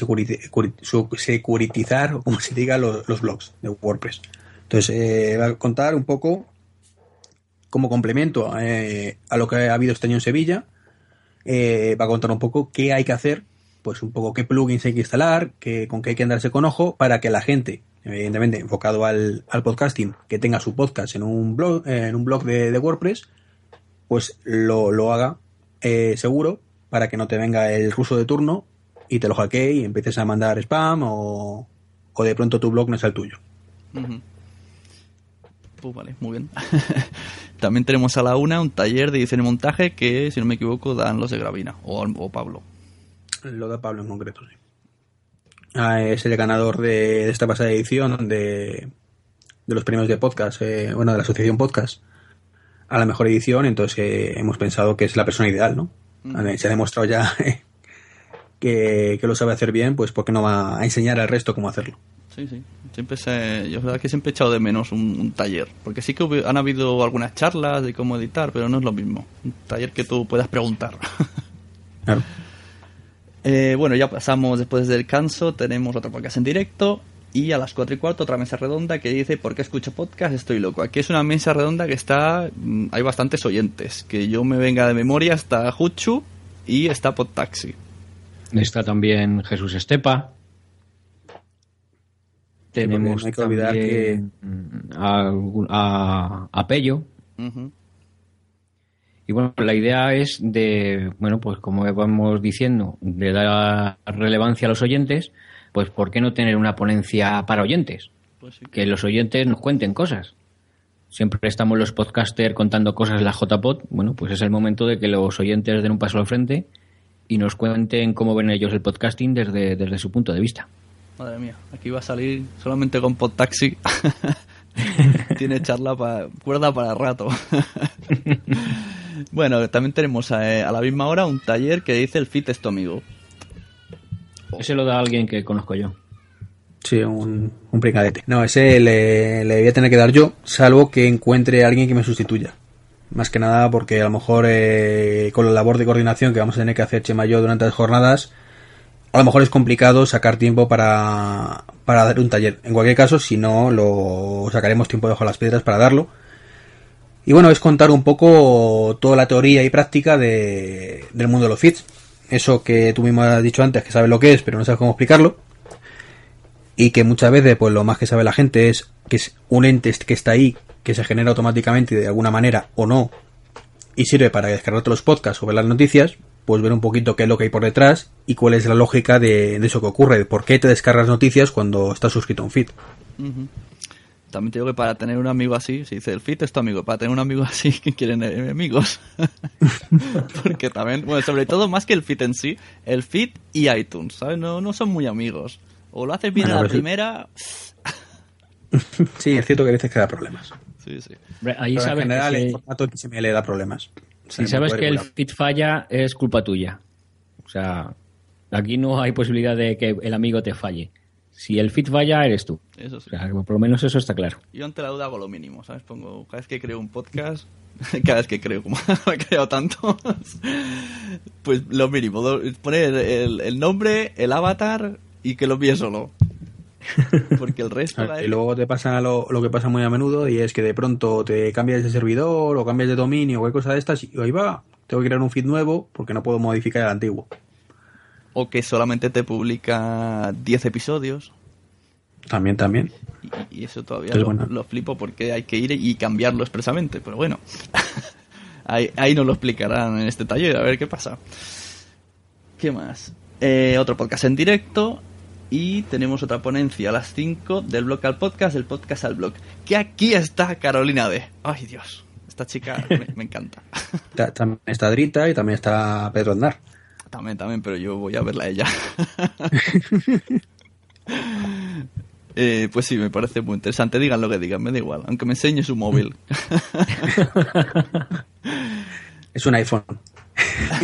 securitizar, como se diga, los, blogs de WordPress. Entonces, eh, va a contar un poco como complemento eh, a lo que ha habido este año en Sevilla. va a contar un poco qué hay que hacer, pues un poco qué plugins hay que instalar, qué, con qué hay que andarse con ojo para que la gente evidentemente enfocado al, podcasting, que tenga su podcast en un blog, en un blog de, WordPress, pues lo, haga eh, seguro para que no te venga el ruso de turno y te lo hackee y empieces a mandar spam o, o de pronto tu blog no es el tuyo. Pues vale, muy bien. También tenemos a la una un taller de edición y montaje que, si no me equivoco, dan los de Gravina o, o Pablo. Lo da Pablo en concreto, sí. Ah, es el ganador de, esta pasada edición de, de los premios de podcast, eh, bueno, de la asociación podcast, a la mejor edición, entonces eh, hemos pensado que es la persona ideal, ¿no? Mm. Se ha demostrado ya que, que, lo sabe hacer bien, pues ¿por qué no va a enseñar al resto cómo hacerlo? Sí, sí. Siempre se, yo verdad que siempre he echado de menos un, un taller. Porque sí que han habido algunas charlas de cómo editar, pero no es lo mismo. Un taller que tú puedas preguntar. Claro. Eh, bueno, ya pasamos después del canso, tenemos otro podcast en directo y a las 4 y cuarto otra mesa redonda que dice ¿Por qué escucho podcast? Estoy loco. Aquí es una mesa redonda que está... mm, Hay bastantes oyentes. Que yo me venga de memoria está Juchu y está Podtaxi. Está también Jesús Estepa. Tenemos no hay que olvidar también a, a, a Pello. Y bueno, la idea es de, bueno, pues como vamos diciendo, de dar relevancia a los oyentes, pues ¿por qué no tener una ponencia para oyentes? Pues sí. Que los oyentes nos cuenten cosas. Siempre estamos los podcasters contando cosas en la JPod. Bueno, pues es el momento de que los oyentes den un paso al frente y nos cuenten cómo ven ellos el podcasting desde, desde su punto de vista. Madre mía, aquí va a salir solamente con Podtaxi. Tiene charla para cuerda para rato. bueno, también tenemos eh, a, la misma hora un taller que dice el fit es tu amigo. Ese lo da alguien que conozco yo. Sí, un, un pringadete. No, ese le, le voy a tener que dar yo, salvo que encuentre a alguien que me sustituya. Más que nada porque a lo mejor eh, con la labor de coordinación que vamos a tener que hacer Chema y yo durante las jornadas, a lo mejor es complicado sacar tiempo para, para dar un taller. En cualquier caso, si no, lo sacaremos tiempo debajo de las piedras para darlo. Y bueno, es contar un poco toda la teoría y práctica de, del mundo de los fits. Eso que tú mismo has dicho antes, que sabes lo que es, pero no sabes cómo explicarlo y que muchas veces pues lo más que sabe la gente es que es un ente que está ahí que se genera automáticamente de alguna manera o no y sirve para descargarte los podcasts o ver las noticias pues ver un poquito qué es lo que hay por detrás y cuál es la lógica de, de eso que ocurre por qué te descargas noticias cuando estás suscrito a un feed. También te digo que para tener un amigo así, se dice el fit es tu amigo, para tener un amigo así que quieren enemigos. Porque también, bueno, sobre todo más que el fit en sí, el fit y iTunes, ¿sabes? No, no son muy amigos. O lo haces bien Bueno, a la primera, sí es cierto que a veces que da problemas sí, sí. Hombre, Ahí pero en general que el si- formato XML da problemas O sea, si sabes que el fit falla, es culpa tuya. O sea, aquí no hay posibilidad de que el amigo te falle. Si el fit falla, eres tú. Eso sí. O sea, que por lo menos eso está claro. Yo ante la duda hago lo mínimo, ¿sabes? Pongo, cada vez que creo un podcast, cada vez que creo, como he creado tantos, pues lo mínimo, poner el, el nombre, el avatar y que lo envíe solo. Porque el resto... La- Y luego te pasa lo, lo que pasa muy a menudo y es que de pronto te cambias de servidor o cambias de dominio o cualquier cosa de estas y ahí va, tengo que crear un feed nuevo porque no puedo modificar el antiguo. O que solamente te publica 10 episodios. También, también. Y, y eso todavía Es lo, bueno. lo flipo porque hay que ir y cambiarlo expresamente. Pero bueno, ahí, ahí nos lo explicarán en este taller, a ver qué pasa. ¿Qué más? Eh, otro podcast en directo. Y tenemos otra ponencia a las 5 del blog al podcast, del podcast al blog. Que aquí está Carolina D. Ay Dios, esta chica me, me encanta. Ta- También está Drita y también está Pedro Aznar. También, también, pero yo voy a verla a ella. Eh, pues sí, me parece muy interesante. Digan lo que digan, me da igual. Aunque me enseñe su móvil. Es un iPhone.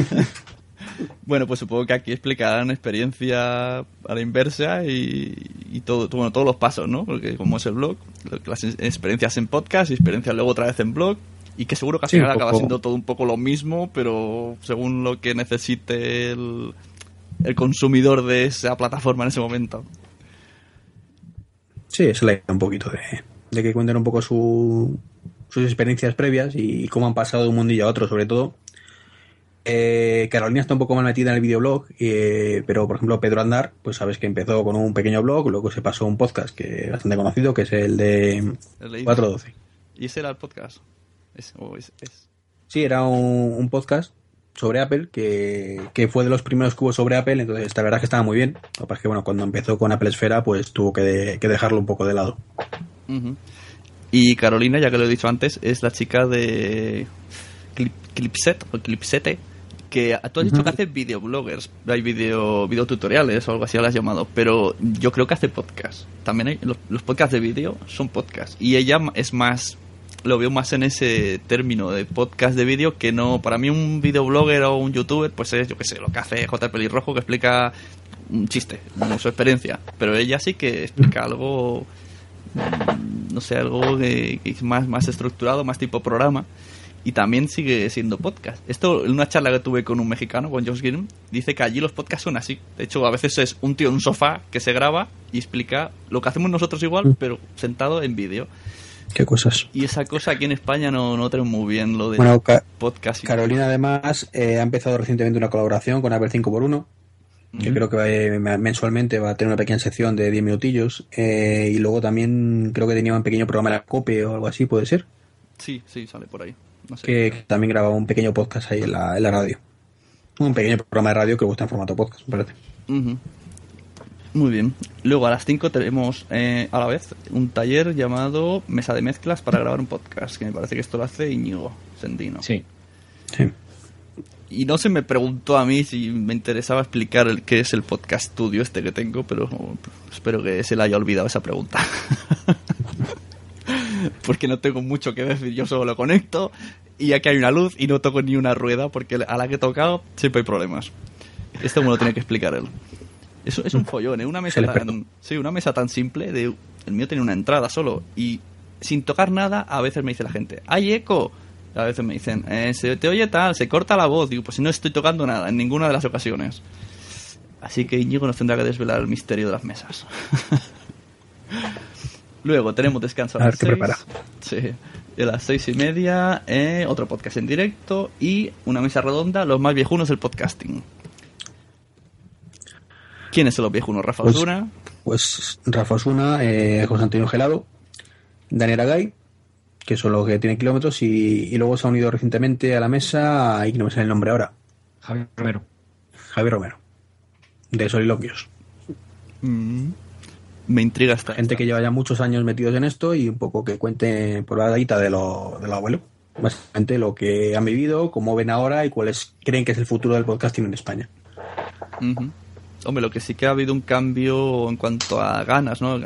bueno, pues supongo que aquí explicarán experiencia a la inversa y, y todo, bueno, todos los pasos, ¿no? Porque como es el blog, lo- las experiencias en podcast y experiencias luego otra vez en blog. Y que seguro que al final acaba siendo todo un poco lo mismo, pero según lo que necesite el, el consumidor de esa plataforma en ese momento. Sí, es la idea un poquito de, de que cuenten un poco su, sus experiencias previas y cómo han pasado de un mundillo a otro, sobre todo. Eh, Carolina está un poco mal metida en el videoblog, eh, pero por ejemplo Pedro Andar, pues sabes que empezó con un pequeño blog, luego se pasó a un podcast que es bastante conocido, que es el de He leído. 412. ¿Y ese era el podcast? Es, o es- es- Sí, era un, un podcast sobre Apple que, que fue de los primeros que hubo sobre Apple, entonces la verdad es que estaba muy bien. Lo que pasa es que bueno, cuando empezó con Apple Esfera, pues tuvo que, de- que dejarlo un poco de lado. Y Carolina, ya que lo he dicho antes, es la chica de Clip, Clipset o Clipsete, que tú has dicho que hace videobloggers, hay video, videotutoriales o algo así lo has llamado, pero yo creo que hace podcast. También hay, los, los podcasts de vídeo son podcasts y ella es más lo veo más en ese término de podcast de vídeo que no. Para mí, un videoblogger o un youtuber, pues es, yo qué sé, lo que hace J. Pelirrojo que explica un chiste, como su experiencia. Pero ella sí que explica algo. mm, No sé, algo que, que es más, más estructurado, más tipo programa. Y también sigue siendo podcast. Esto, en una charla que tuve con un mexicano, con Josh Green, dice que allí los podcasts son así. De hecho, a veces es un tío en un sofá que se graba y explica lo que hacemos nosotros igual, pero sentado en vídeo. Qué cosas. Y esa cosa aquí en España no, no tenemos muy bien, lo de Bueno, Ca- podcast. y- Carolina además eh, ha empezado recientemente una colaboración con Apple 5x1, que Ujú. creo que va, eh, mensualmente va a tener una pequeña sección de 10 minutillos. eh, y luego también creo que tenía un pequeño programa en la COPE o algo así, puede ser. Sí, sí, sale por ahí. No sé. Que también grababa un pequeño podcast ahí en la, en la radio. Un pequeño programa de radio que gusta en formato podcast, me parece. Muy bien. Luego a las 5 tenemos eh, a la vez un taller llamado Mesa de Mezclas para grabar un podcast, que me parece que esto lo hace Íñigo Sendino. Sí. Sí. Y no se me preguntó a mí si me interesaba explicar el, qué es el podcast studio este que tengo, pero espero que se le haya olvidado esa pregunta. porque no tengo mucho que decir, yo solo lo conecto y aquí hay una luz y no toco ni una rueda porque a la que he tocado siempre hay problemas. Esto me lo tiene que explicar él. Eso es un follón, ¿eh? Una mesa tan, sí, una mesa tan simple de el mío tiene una entrada solo y sin tocar nada a veces me dice la gente, "Hay eco." A veces me dicen, eh, "Se te oye tal, se corta la voz." Digo, "Pues si no estoy tocando nada en ninguna de las ocasiones." Así que Íñigo nos tendrá que desvelar el misterio de las mesas. Luego tenemos descanso a, A ver las qué seis. prepara. Sí. A las seis y media, eh, otro podcast en directo y una mesa redonda, los más viejunos del podcasting. ¿Quiénes son los viejunos? Rafa Pues- Osuna. Pues Rafa Osuna, eh, José Antonio Gelado, Daniel Agay, que son los que tienen kilómetros, y, y luego se ha unido recientemente a la mesa, y que no me sale el nombre ahora, Javier Romero. Javier Romero, de Soliloquios. Mm. Me intriga esta Gente que lleva ya muchos años metidos en esto y un poco que cuente por la guita de lo, del abuelo. Básicamente lo que han vivido, cómo ven ahora y cuáles creen que es el futuro del podcasting en España. Hombre, lo que sí que ha habido un cambio en cuanto a ganas, ¿no?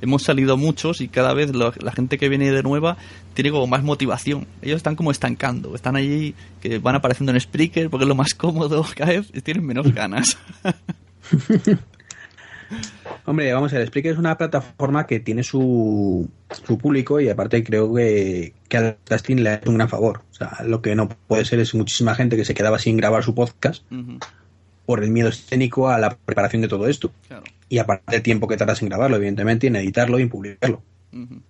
Hemos salido muchos y cada vez la gente que viene de nueva tiene como más motivación. Ellos están como estancando, están allí que van apareciendo en Spreaker porque es lo más cómodo cada vez y tienen menos ganas. Hombre, vamos a ver, Spreaker es una plataforma que tiene su, su público y aparte creo que, que al podcasting le ha hecho un gran favor. O sea, lo que no puede ser es muchísima gente que se quedaba sin grabar su podcast por el miedo escénico a la preparación de todo esto. claro. Y aparte del tiempo que tardas en grabarlo, evidentemente, en editarlo y en publicarlo. Ujú.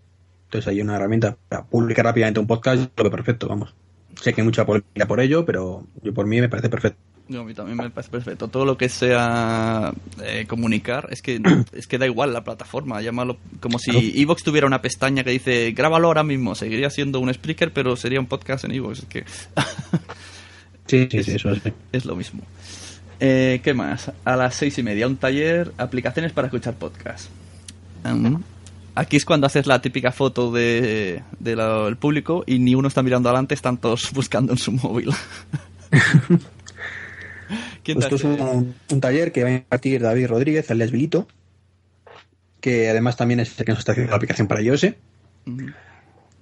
Entonces hay una herramienta para publicar rápidamente un podcast, lo veo perfecto, vamos. Sé que hay mucha polémica por ello, pero yo por mí me parece perfecto. No, a mí también me parece perfecto. Todo lo que sea eh, comunicar, es que es que da igual la plataforma. Llámalo como si Evox tuviera una pestaña que dice grábalo ahora mismo. Seguiría siendo un speaker, pero sería un podcast en Evox. Es que Sí, sí, sí, eso es. es lo mismo. Eh, ¿Qué más? A las seis y media, un taller, aplicaciones para escuchar podcast. Aquí es cuando haces la típica foto de, de el público y ni uno está mirando adelante, están todos buscando en su móvil. ¿Quién Esto es un, un taller que va a impartir David Rodríguez, alias Vilito, que además también es el que nos está haciendo la aplicación para iOS.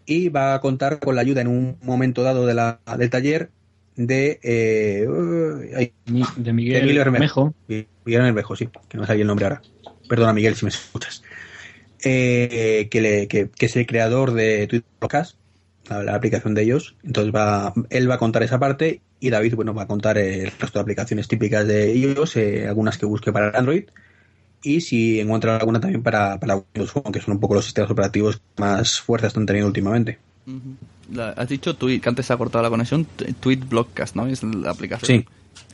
Y va a contar con la ayuda en un momento dado de la, del taller de, eh, uh, De de Miguel Bermejo. Miguel Bermejo, sí, que no me sale el nombre ahora. Perdona, Miguel, si me escuchas. Eh, que, le- que- que es el creador de Twitter Podcast, la, la aplicación de ellos. Entonces va, él va a contar esa parte y David, bueno, va a contar el resto de aplicaciones típicas de ellos, eh, algunas que busque para Android y si encuentra alguna también para, para Windows Phone, que son un poco los sistemas operativos que más fuerza están teniendo últimamente. La- has dicho tweet, que antes se ha cortado la conexión, Tweet Blockcast, ¿no? Es la aplicación. Sí.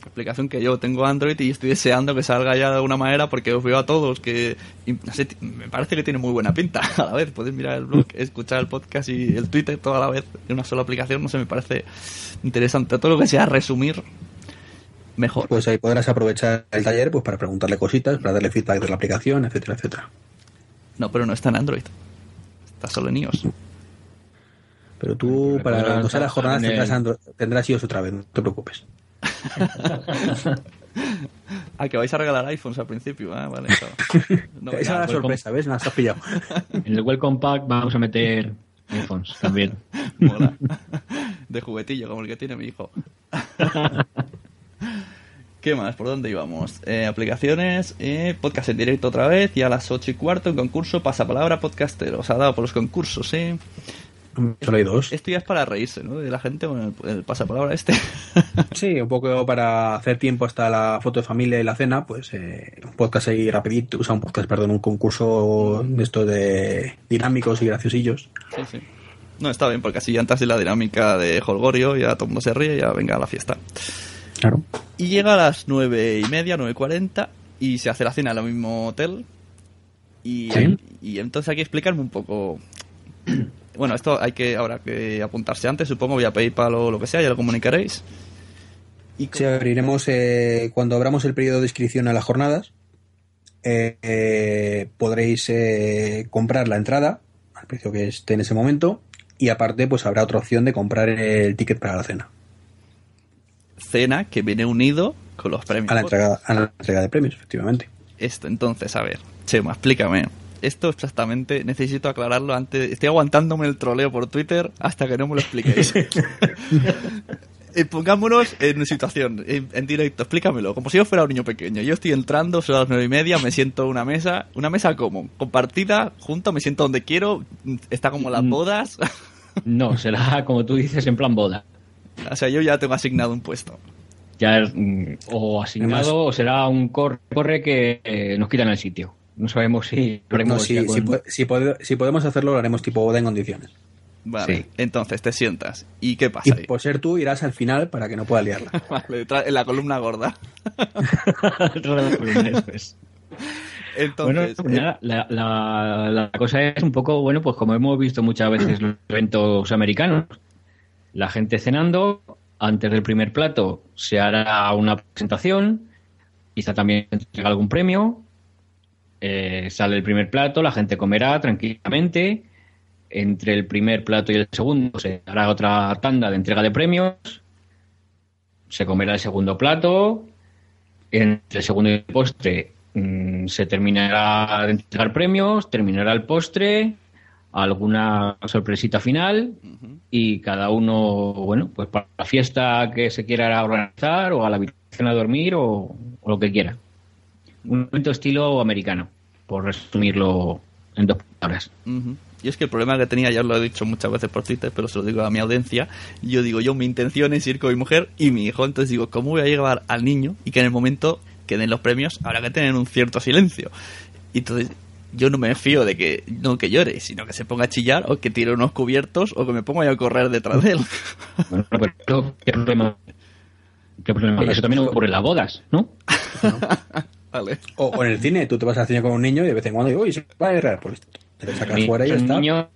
La aplicación que yo tengo Android y estoy deseando que salga ya de alguna manera porque os veo a todos que y, no sé, me parece que tiene muy buena pinta a la vez. Puedes mirar el blog, escuchar el podcast y el Twitter toda la vez en una sola aplicación. No sé, me parece interesante. Todo lo que sea resumir, mejor. Pues ahí podrás aprovechar el taller pues para preguntarle cositas, para darle feedback de la aplicación, etcétera, etcétera. No, pero no está en Android. Está solo en iOS. Pero tú, Pero para cuando sea la jornada, tendrás, el- Andro- tendrás iOS otra vez, no te preocupes. Ah, que vais a regalar iPhones al principio. Ah, vale. No, Esa era la sorpresa, ¿ves? Me has pillado. En el Welcome Pack vamos a meter iPhones también. Mola. De juguetillo, como el que tiene mi hijo. ¿Qué más? ¿Por dónde íbamos? Eh, aplicaciones, eh, podcast en directo otra vez y a las 8 y cuarto en concurso pasapalabra podcaster. Os ha dado por los concursos, ¿eh? Solo hay dos. Esto ya es para reírse, ¿no? De la gente con el, el pasapalabra este. Sí, un poco para hacer tiempo hasta la foto de familia y la cena, pues eh, un podcast ahí rapidito, o sea, un podcast, perdón, un concurso de esto de dinámicos y graciosillos. Sí, sí. No, está bien, porque así ya entras en la dinámica de Holgorio, ya todo el mundo se ríe, ya venga a la fiesta. Claro. Y llega a las nueve y media, nueve cuarenta, y se hace la cena en el mismo hotel. Y, Sí. y entonces hay que explicarme un poco. Bueno, esto hay que ahora que apuntarse antes, supongo, vía PayPal o lo que sea, ya lo comunicaréis. Y Sí, abriremos eh, cuando abramos el periodo de inscripción a las jornadas. eh, eh, podréis eh, comprar la entrada al precio que esté en ese momento y aparte pues habrá otra opción de comprar el ticket para la cena cena que viene unido con los premios. a la entrega a la entrega de premios efectivamente Esto, entonces, a ver, Chema, explícame. Esto exactamente, necesito aclararlo antes. Estoy aguantándome el troleo por Twitter hasta que no me lo expliquéis. Eh, Pongámonos en una situación, en, en directo, explícamelo, como si yo fuera un niño pequeño. Yo estoy entrando, son las nueve y media, me siento en una mesa, una mesa como, compartida, junto, me siento donde quiero, está como las Mm. bodas. No, será como tú dices en plan boda. o sea, yo ya tengo asignado un puesto. Ya es, mm, o asignado Además- o será un corre, corre que eh, nos quitan el sitio. No sabemos si no, si, ya si con- po- si pode- si podemos hacerlo lo haremos tipo boda en condiciones Vale, Sí. entonces te sientas. ¿Y qué y pasa ahí? por ser tú irás al final para que no pueda liarla Vale, en la columna gorda. Eso es. Bueno, Entonces, pues eh, la, la- la cosa es un poco, bueno, pues como hemos visto muchas veces los eventos americanos, la gente cenando, antes del primer plato se hará una presentación, quizá también se entrega algún premio, eh, sale el primer plato, la gente comerá tranquilamente, entre el primer plato y el segundo se hará otra tanda de entrega de premios, se comerá el segundo plato, entre el segundo y el postre mm, se terminará de entregar premios, terminará el postre, alguna sorpresita final y cada uno, bueno, pues para la fiesta que se quiera organizar o a la habitación a dormir o, o lo que quiera. Un evento estilo americano, por resumirlo en dos palabras. Ujú. Y es que el problema que tenía, ya os lo he dicho muchas veces por Twitter, pero se lo digo a mi audiencia, yo digo, yo mi intención es ir con mi mujer y mi hijo, entonces digo, ¿cómo voy a llevar al niño y que en el momento que den los premios habrá que tener un cierto silencio? Y entonces yo no me fío de que no que llore, sino que se ponga a chillar o que tire unos cubiertos o que me ponga yo a correr detrás de él. Bueno, pero ¿qué problema? ¿Qué problema? Eso también ocurre en las bodas, ¿no? Vale. o, o en el cine tú te vas al cine con un niño y de vez en cuando digo uy se va a errar pues te sacas fuera y ya está niños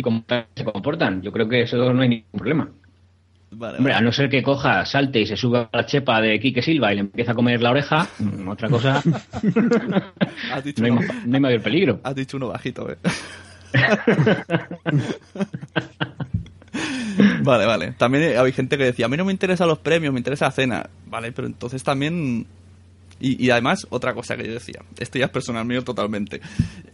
y cómo se comportan. Yo creo que eso no hay ningún problema. Vale, Hombre, a no ser que coja, salte y se suba a la chepa de Quique Silva y le empieza a comer la oreja, mm, otra cosa, Has dicho, no hay, uno, no hay mayor peligro. has dicho uno bajito, eh. Vale, vale. También hay gente que decía, a mí no me interesan los premios, me interesa la cena. Vale, pero entonces también... Y, y además, otra cosa que yo decía, esto ya es personal mío totalmente.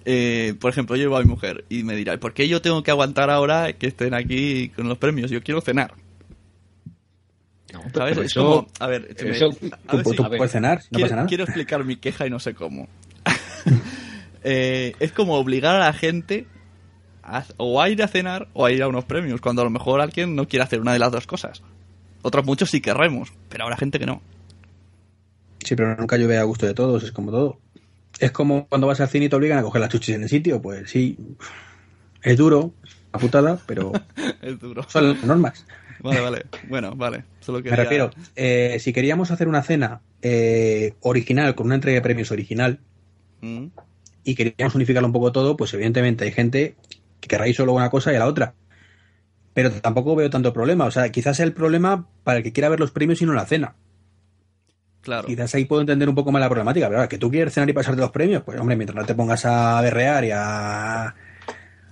Eh, por ejemplo, yo llevo a mi mujer y me dirá, ¿por qué yo tengo que aguantar ahora que estén aquí con los premios? Yo quiero cenar. ¿Sabes? Es eso- como, a ver, me- eso- a tú, ver tú si- a ver, puedes cenar no quiero, pasa nada quiero explicar mi queja y no sé cómo. Eh, es como obligar a la gente a, o a ir a cenar o a ir a unos premios, cuando a lo mejor alguien no quiere hacer una de las dos cosas. Otros muchos sí querremos, pero habrá gente que no. Sí, pero nunca llueve a gusto de todos, es como todo. Es como cuando vas al cine y te obligan a coger las chuchis en el sitio, pues sí, es duro, una putada, pero es duro. son las normas. Vale, vale. Bueno, vale. Solo Me refiero, eh, si queríamos hacer una cena eh, original, con una entrega de premios original, Mm, y queríamos unificarlo un poco todo, pues evidentemente hay gente que querrá ir solo una cosa y a la otra. Pero tampoco veo tanto problema. O sea, quizás sea el problema para el que quiera ver los premios y no la cena. Claro. Quizás ahí puedo entender un poco más la problemática. Pero ahora, que tú quieres cenar y pasarte los premios, pues hombre, mientras no te pongas a berrear y a, a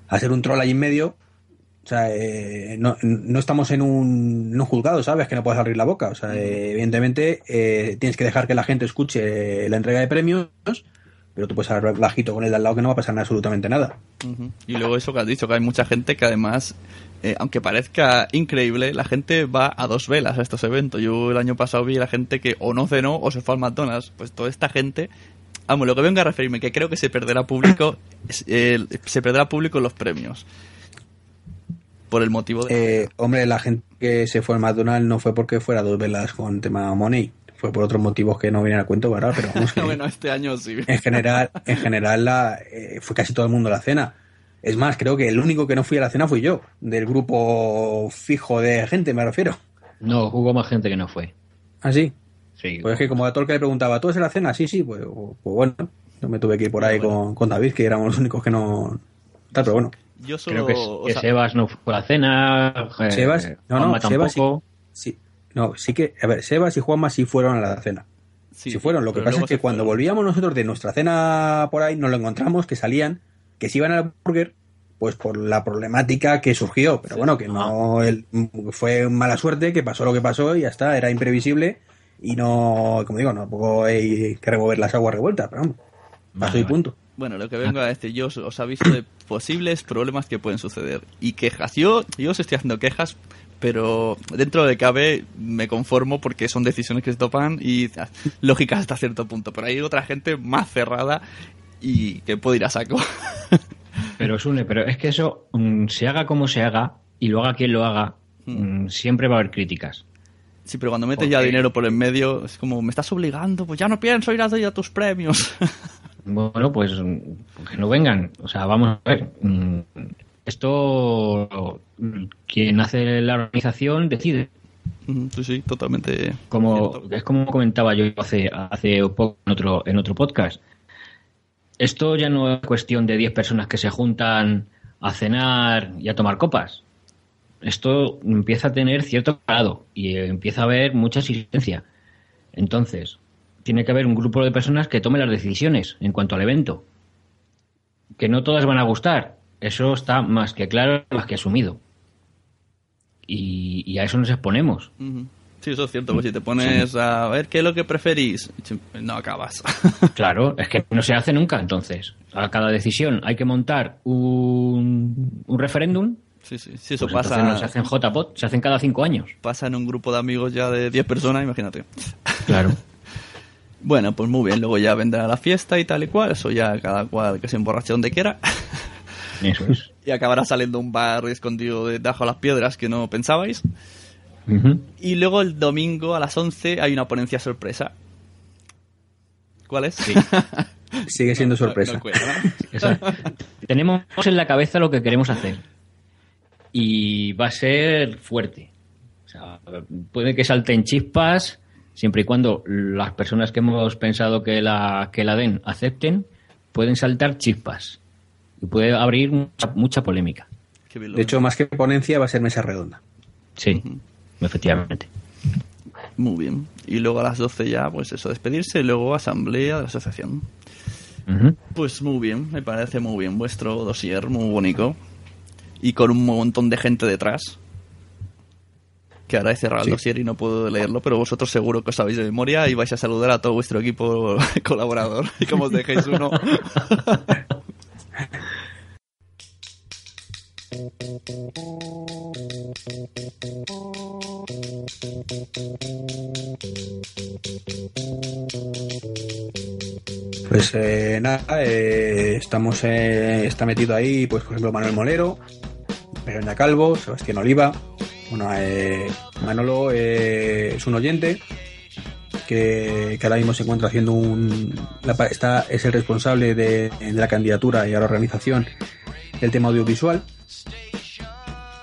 hacer un troll ahí en medio. O sea, eh, no, no estamos en un, en un juzgado, ¿sabes? Que no puedes abrir la boca. O sea, eh, evidentemente eh, tienes que dejar que la gente escuche la entrega de premios pero tú puedes hablar bajito con el de al lado que no va a pasar absolutamente nada. Y luego eso que has dicho, que hay mucha gente que además, eh, aunque parezca increíble, la gente va a dos velas a estos eventos. Yo el año pasado vi a la gente que o no cenó o se fue al McDonald's. Pues toda esta gente, vamos, lo que vengo a referirme, que creo que se perderá público, eh, se perderá público en los premios. Por el motivo de... Eh, hombre, la gente que se fue al McDonald's no fue porque fuera dos velas con tema money, fue por otros motivos que no vienen a cuento, ¿verdad? Pero vamos que bueno, este año sí. en general, en general la, eh, fue casi todo el mundo a la cena. Es más, creo que el único que no fui a la cena fui yo, del grupo fijo de gente, me refiero. No, hubo más gente que no fue. ¿Ah, sí? Sí. Pues es que como a todo el que le preguntaba, ¿tú a la cena? Sí, sí, pues, pues bueno, yo me tuve que ir por ahí con, con David, que éramos los únicos que no... Tal, pero bueno. Yo solo... Creo que, o que sea, Sebas no fue a la cena. eh, Sebas, no, no, Juanma Sebas sí, tampoco. sí. No, sí que, a ver, Sebas y Juanma sí fueron a la cena. sí, si fueron. Lo que pasa es que cuando volvíamos nosotros de nuestra cena por ahí, nos lo encontramos que salían, que se iban al burger, pues por la problemática que surgió. Pero bueno, que no el- fue mala suerte, que pasó lo que pasó y ya está, era imprevisible. Y no, como digo, no tampoco hay que remover las aguas revueltas, pero vamos, pasó Vale, y vale. punto. Bueno, lo que vengo a decir, yo os, os aviso de posibles problemas que pueden suceder. Y quejas. Yo, yo os estoy haciendo quejas, pero dentro de cabe me conformo porque son decisiones que se topan y ah, lógicas hasta cierto punto. Pero hay otra gente más cerrada y que puede ir a saco. Pero Sune, pero es que eso, mm, se haga como se haga, y lo haga quien lo haga, Hmm. mm, siempre va a haber críticas. Sí, pero cuando metes ya dinero por en medio, es como, me estás obligando, pues ya no pienso ir a ya tus premios. Bueno, pues mm, que no vengan. O sea, vamos a ver. Esto, quien hace la organización decide. Sí, sí, totalmente. Como, es como comentaba yo hace, hace poco en otro, en otro podcast. Esto ya no es cuestión de 10 personas que se juntan a cenar y a tomar copas. Esto empieza a tener cierto grado y empieza a haber mucha existencia. Entonces, tiene que haber un grupo de personas que tome las decisiones en cuanto al evento. Que no todas van a gustar. Eso está más que claro, más que asumido. Y, y a eso nos exponemos. Sí, eso es cierto, pues si te pones a ver qué es lo que preferís, no acabas. Claro, es que no se hace nunca. Entonces, a cada decisión hay que montar un, un referéndum. Sí, sí, sí, eso Pues pasa, no se hacen JPOT, se hacen cada cinco años. pasa en un grupo de amigos ya de 10 personas, imagínate. Claro. Bueno, pues muy bien, luego ya vendrá la fiesta y tal y cual, eso ya cada cual que se emborrache donde quiera. Eso es. y acabará saliendo un bar escondido debajo de las piedras que no pensabais. Y luego el domingo a las 11 hay una ponencia sorpresa. ¿Cuál es? Sí. Sigue siendo sorpresa. Tenemos en la cabeza lo que queremos hacer. Y va a ser fuerte. O sea, puede que salten chispas, siempre y cuando las personas que hemos pensado que la, que la den acepten, pueden saltar chispas. Y puede abrir mucha, mucha polémica. De hecho, más que ponencia va a ser mesa redonda. Sí, efectivamente. Muy bien. Y luego a las 12 ya, pues eso, despedirse y luego asamblea de la asociación. Ujú. Pues muy bien, me parece muy bien vuestro dossier, muy bonito. Y con un montón de gente detrás. Que ahora he cerrado Sí. el dossier y no puedo leerlo, pero vosotros seguro que os sabéis de memoria y vais a saludar a todo vuestro equipo colaborador. Y como os dejéis uno. Pues eh, nada, eh, estamos, eh, está metido ahí, pues por ejemplo Manuel Molero, Begoña Calvo, Sebastián Oliva. Bueno, eh, Manolo eh, es un oyente que, ahora mismo se encuentra haciendo un. la está, es el responsable de, de la candidatura y la organización del tema audiovisual.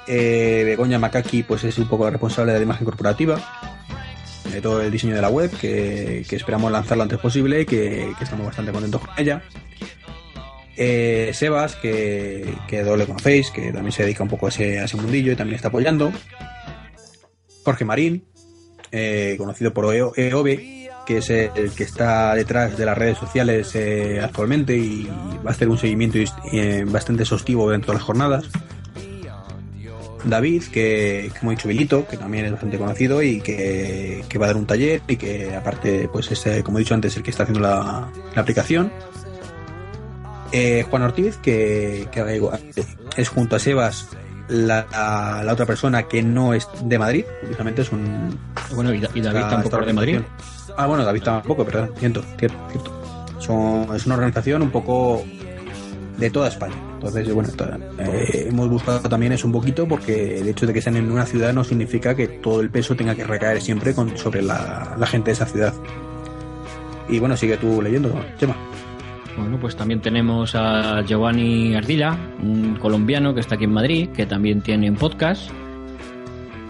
Eh, Begoña Macaki, pues es un poco la responsable de la imagen corporativa de todo el diseño de la web, que, que esperamos lanzar lo antes posible y que, estamos bastante contentos con ella. Eh, Sebas, que, que todos conocéis, que también se dedica un poco a ese, a ese mundillo y también está apoyando. Jorge Marín, eh, conocido por EO- EOBE, que es el que está detrás de las redes sociales eh, actualmente y va a hacer un seguimiento eh, bastante exhaustivo dentro de las jornadas. David, que como he dicho Vilito, que también es bastante conocido y que, va a dar un taller y que aparte, pues es, eh, como he dicho antes, el que está haciendo la, aplicación. Juan Ortiz, que es junto a Sebas la, la, otra persona que no es de Madrid, precisamente es un... Bueno, y, David tampoco es de Madrid. Ah, bueno, David tampoco, perdón, cierto, cierto, cierto. Son, es una organización un poco de toda España. Entonces, bueno, eh, hemos buscado también eso un poquito porque el hecho de que estén en una ciudad no significa que todo el peso tenga que recaer siempre con, sobre la, la gente de esa ciudad. Y bueno, sigue tú leyendo, Chema. Bueno, pues también tenemos a Giovanni Ardila, un colombiano que está aquí en Madrid, que también tiene un podcast,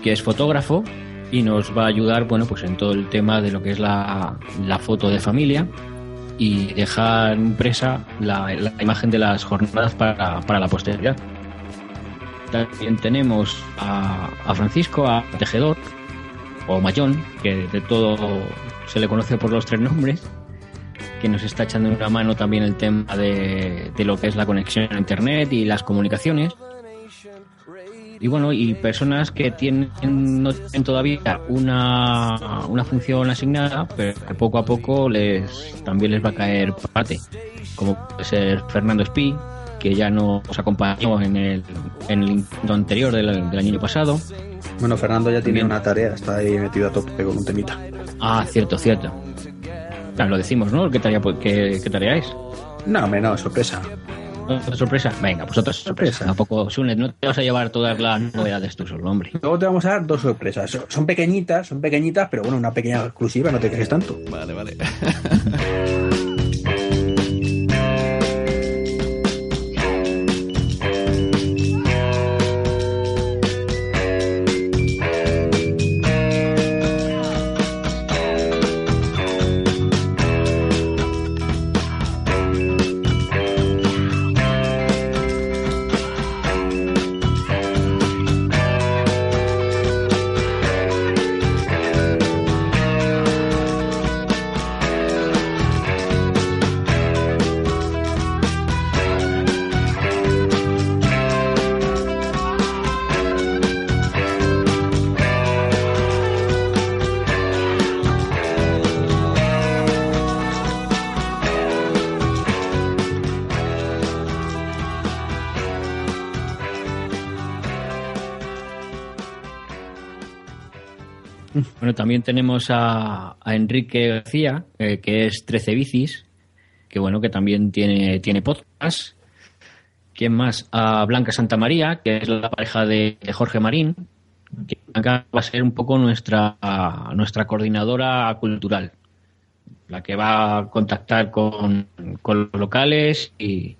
que es fotógrafo y nos va a ayudar, bueno, pues en todo el tema de lo que es la, la foto de familia y dejar impresa la, imagen de las jornadas para, para, la posteridad. También tenemos a, a Francisco, a Tejedor, o Mayón, que de todo se le conoce por los tres nombres, que nos está echando una mano también el tema de, lo que es la conexión a Internet y las comunicaciones. Y bueno, y personas que tienen, no tienen todavía una, una función asignada, pero que poco a poco les también les va a caer parte, como puede ser Fernando Espí, que ya nos acompañó en el, en el anterior del, del año pasado. Bueno, Fernando ya tiene una tarea, está ahí metido a tope con un temita. Ah, cierto, cierto lo decimos, ¿no? ¿Qué tarea, qué, qué tarea es? No, menos sorpresa. ¿Otra sorpresa? Venga, pues otra sorpresa. Tampoco, Sunet, no te vas a llevar todas las novedades tú solo, hombre. Luego te vamos a dar dos sorpresas. Son pequeñitas, son pequeñitas, pero bueno, una pequeña exclusiva, no te quejes tanto. Vale, vale. también tenemos a, Enrique García, eh, que es 13 bicis, que bueno, que también tiene, tiene podcast. ¿Quién más? A Blanca Santa María, que es la pareja de, Jorge Marín, que va a ser un poco nuestra, nuestra coordinadora cultural, la que va a contactar con, con los locales y,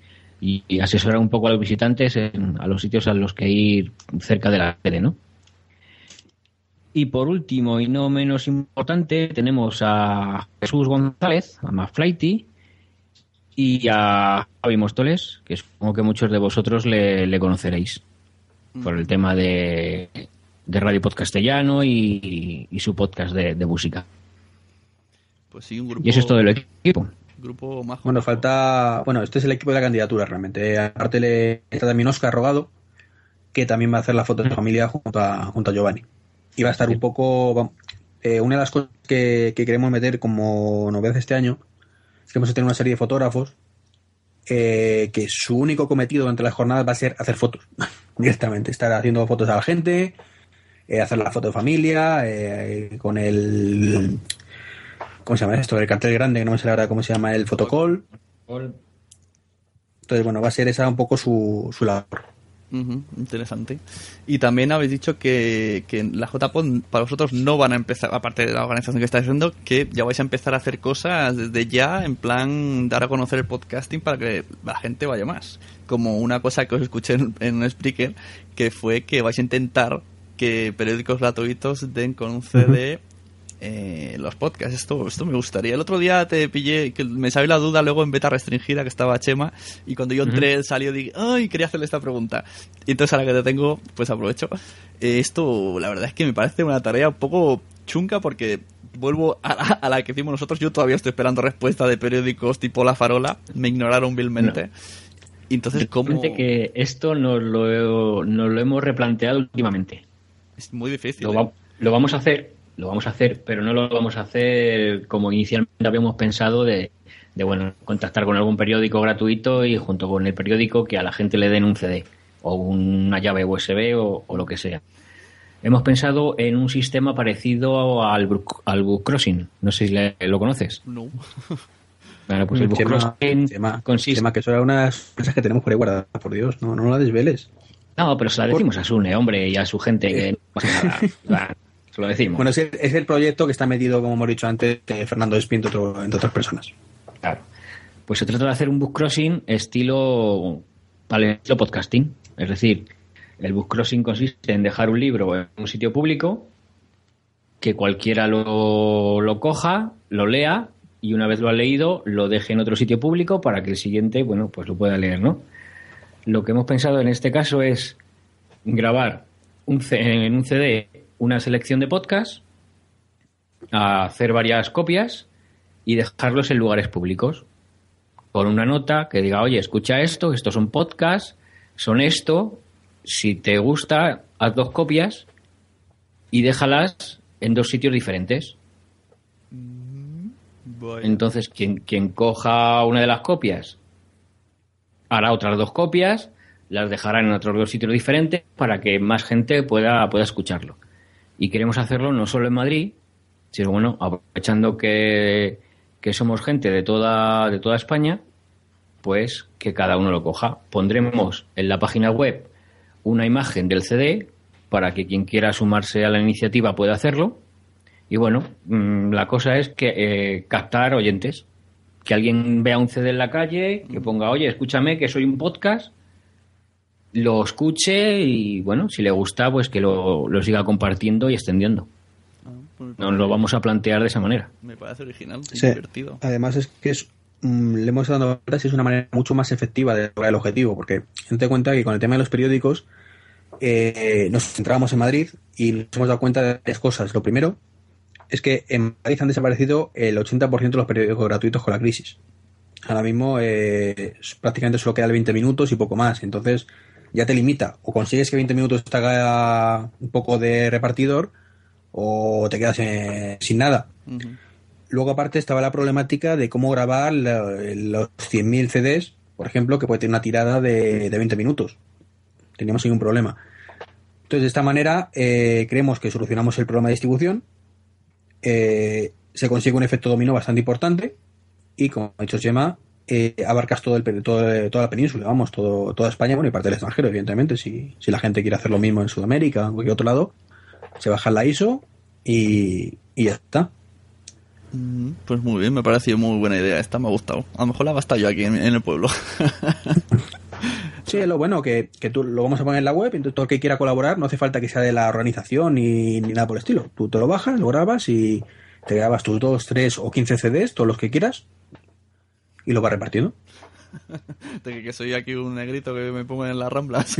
asesorar un poco a los visitantes a los sitios a los que ir cerca de la sede, ¿no? Y por último, y no menos importante, tenemos a Jesús González, a Maflighty, y a Javi Mostoles, que supongo que muchos de vosotros le, conoceréis por el tema de, Radio Podcastellano y, y su podcast de, música. Pues sí, un grupo, y eso es todo el equipo. Grupo Bueno, falta. Bueno, este es el equipo de la candidatura realmente. Aparte, le está también Oscar Rogado, que también va a hacer la foto de familia junto a, junto a Giovanni y va a estar un poco... Eh, una de las cosas que, queremos meter como novedad este año es que vamos a tener una serie de fotógrafos eh, que su único cometido durante las jornadas va a ser hacer fotos directamente, estar haciendo fotos a la gente, eh, hacer la foto de familia, con el... ¿Cómo se llama esto? El cartel grande, que no me sé verdad cómo se llama, el fotocall. Entonces, bueno, va a ser esa un poco su, su labor interesante. Y también habéis dicho que, que la JPOD para vosotros no van a empezar, aparte de la organización que estáis haciendo, que ya vais a empezar a hacer cosas desde ya, en plan dar a conocer el podcasting para que la gente vaya más. Como una cosa que os escuché en, un speaker, que fue que vais a intentar que periódicos gratuitos den con un CD eh, los podcasts. Esto, esto me gustaría. El otro día te pillé, que me salió la duda luego en beta restringida que estaba Chema, y cuando yo entré salió y dije, ay, quería hacerle esta pregunta. Y entonces a la que te tengo, pues aprovecho. Eh, esto, la verdad es que me parece una tarea un poco chunca porque vuelvo a la, que hicimos nosotros. Yo todavía estoy esperando respuesta de periódicos tipo La Farola. Me ignoraron vilmente. Entonces, ¿cómo...? que esto nos lo, lo hemos replanteado últimamente. Es muy difícil. Lo, ¿eh? lo vamos a hacer lo vamos a hacer, pero no lo vamos a hacer como inicialmente habíamos pensado de, de bueno, contactar con algún periódico gratuito y junto con el periódico que a la gente le den un CD o una llave USB o, lo que sea. Hemos pensado en un sistema parecido al, al Book Crossing. No sé si lo conoces. No. Bueno, pues el Book Crossing consiste... que son unas cosas que tenemos por ahí guardadas, por Dios, no, no la desveles. No, pero se la decimos a Sune, hombre, y a su gente que no pasa nada. se lo decimos. Bueno, es el, es el, proyecto que está metido, como hemos dicho antes, de Fernando Espinto, entre otras personas. Claro. Pues se trata de hacer un book crossing estilo, vale, estilo podcasting. Es decir, el book crossing consiste en dejar un libro en un sitio público, que cualquiera lo, lo coja, lo lea y una vez lo ha leído, lo deje en otro sitio público para que el siguiente, bueno, pues lo pueda leer, ¿no? Lo que hemos pensado en este caso es grabar un, en un CD una selección de podcasts, hacer varias copias y dejarlos en lugares públicos. Con una nota que diga, oye, escucha esto, estos son podcasts, son esto, si te gusta, haz dos copias y déjalas en dos sitios diferentes. Mm, Entonces, quien, quien coja una de las copias hará otras dos copias, las dejará en otros dos sitios diferentes para que más gente pueda, pueda escucharlo. Y queremos hacerlo no solo en Madrid, sino bueno, aprovechando que, que somos gente de toda, de toda España, pues que cada uno lo coja. Pondremos en la página web una imagen del CD para que quien quiera sumarse a la iniciativa pueda hacerlo. Y bueno, mm, la cosa es que eh, captar oyentes que alguien vea un CD en la calle, que ponga, oye, escúchame, que soy un podcast, lo escuche y, bueno, si le gusta, pues que lo, siga compartiendo y extendiendo. Ah, pues Nos lo vamos a plantear de esa manera. Me parece original, divertido. Además es que es, mm, le hemos dado si es una manera mucho más efectiva de lograr el objetivo, porque ten cuenta que con el tema de los periódicos eh, nos centrábamos en Madrid y nos hemos dado cuenta de varias cosas. Lo primero, es que en Madrid han desaparecido el 80% de los periódicos gratuitos con la crisis. Ahora mismo eh, prácticamente solo queda el 20 minutos y poco más. Entonces ya te limita. O consigues que 20 minutos te haga un poco de repartidor o te quedas sin nada. Luego aparte estaba la problemática de cómo grabar los 100.000 CDs, por ejemplo, que puede tener una tirada de, 20 minutos. Teníamos ahí un problema. Entonces, de esta manera, eh, creemos que solucionamos el problema de distribución eh, se consigue un efecto dominó bastante importante y, como ha dicho Gemma, eh, abarcas todo el, todo, toda la península, vamos, todo, toda España, bueno, y parte del extranjero, evidentemente. Si, si la gente quiere hacer lo mismo en Sudamérica o en cualquier otro lado, se baja la ISO y, y ya está. Mm, pues muy bien, me ha parecido muy buena idea esta, me ha gustado. A lo mejor la basta yo aquí en, el pueblo. sí, lo bueno que, que tú lo vamos a poner en la web, entonces todo el que quiera colaborar no hace falta que sea de la organización ni, ni nada por el estilo. Tú te lo bajas, lo grabas y te grabas tus 2, 3 o 15 CDs, todos los que quieras, y lo vas repartiendo. De que soy aquí un negrito que me pongo en las ramblas.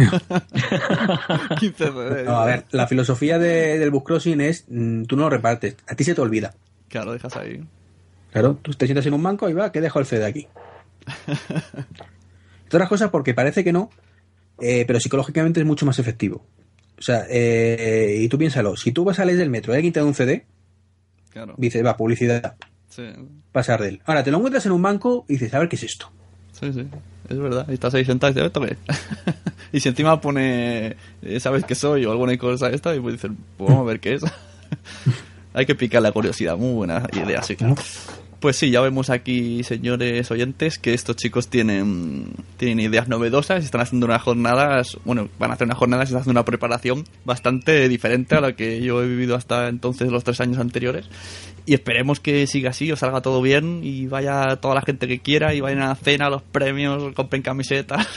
15 CDs. No, a ver, la filosofía del book crossing es, mm, tú no lo repartes, a ti se te olvida. Claro, dejas ahí. Claro, tú te sientas en un banco y va, que dejo el CD aquí. Otras cosas porque parece que no, eh, pero psicológicamente es mucho más efectivo. O sea, eh, y tú piénsalo, si tú vas a leer del metro y alguien te da un CD, claro. dices, va, publicidad. Sí. Pasar de él. Ahora, te lo encuentras en un banco y dices, a ver qué es esto. Sí, sí, es verdad. Y estás ahí sentado y dices, ¿esto qué? y si encima pone, eh, ¿sabes qué soy? O alguna cosa esta, y pues dices, pues vamos a ver qué es. Hay que picar la curiosidad, muy buena idea, sí. Pues sí, ya vemos aquí, señores oyentes, que estos chicos tienen, tienen ideas novedosas están haciendo unas jornadas, bueno, van a hacer unas jornadas están haciendo una preparación bastante diferente a la que yo he vivido hasta entonces, los tres años anteriores. Y esperemos que siga así, os salga todo bien y vaya toda la gente que quiera y vayan a la cena, los premios, compren camisetas.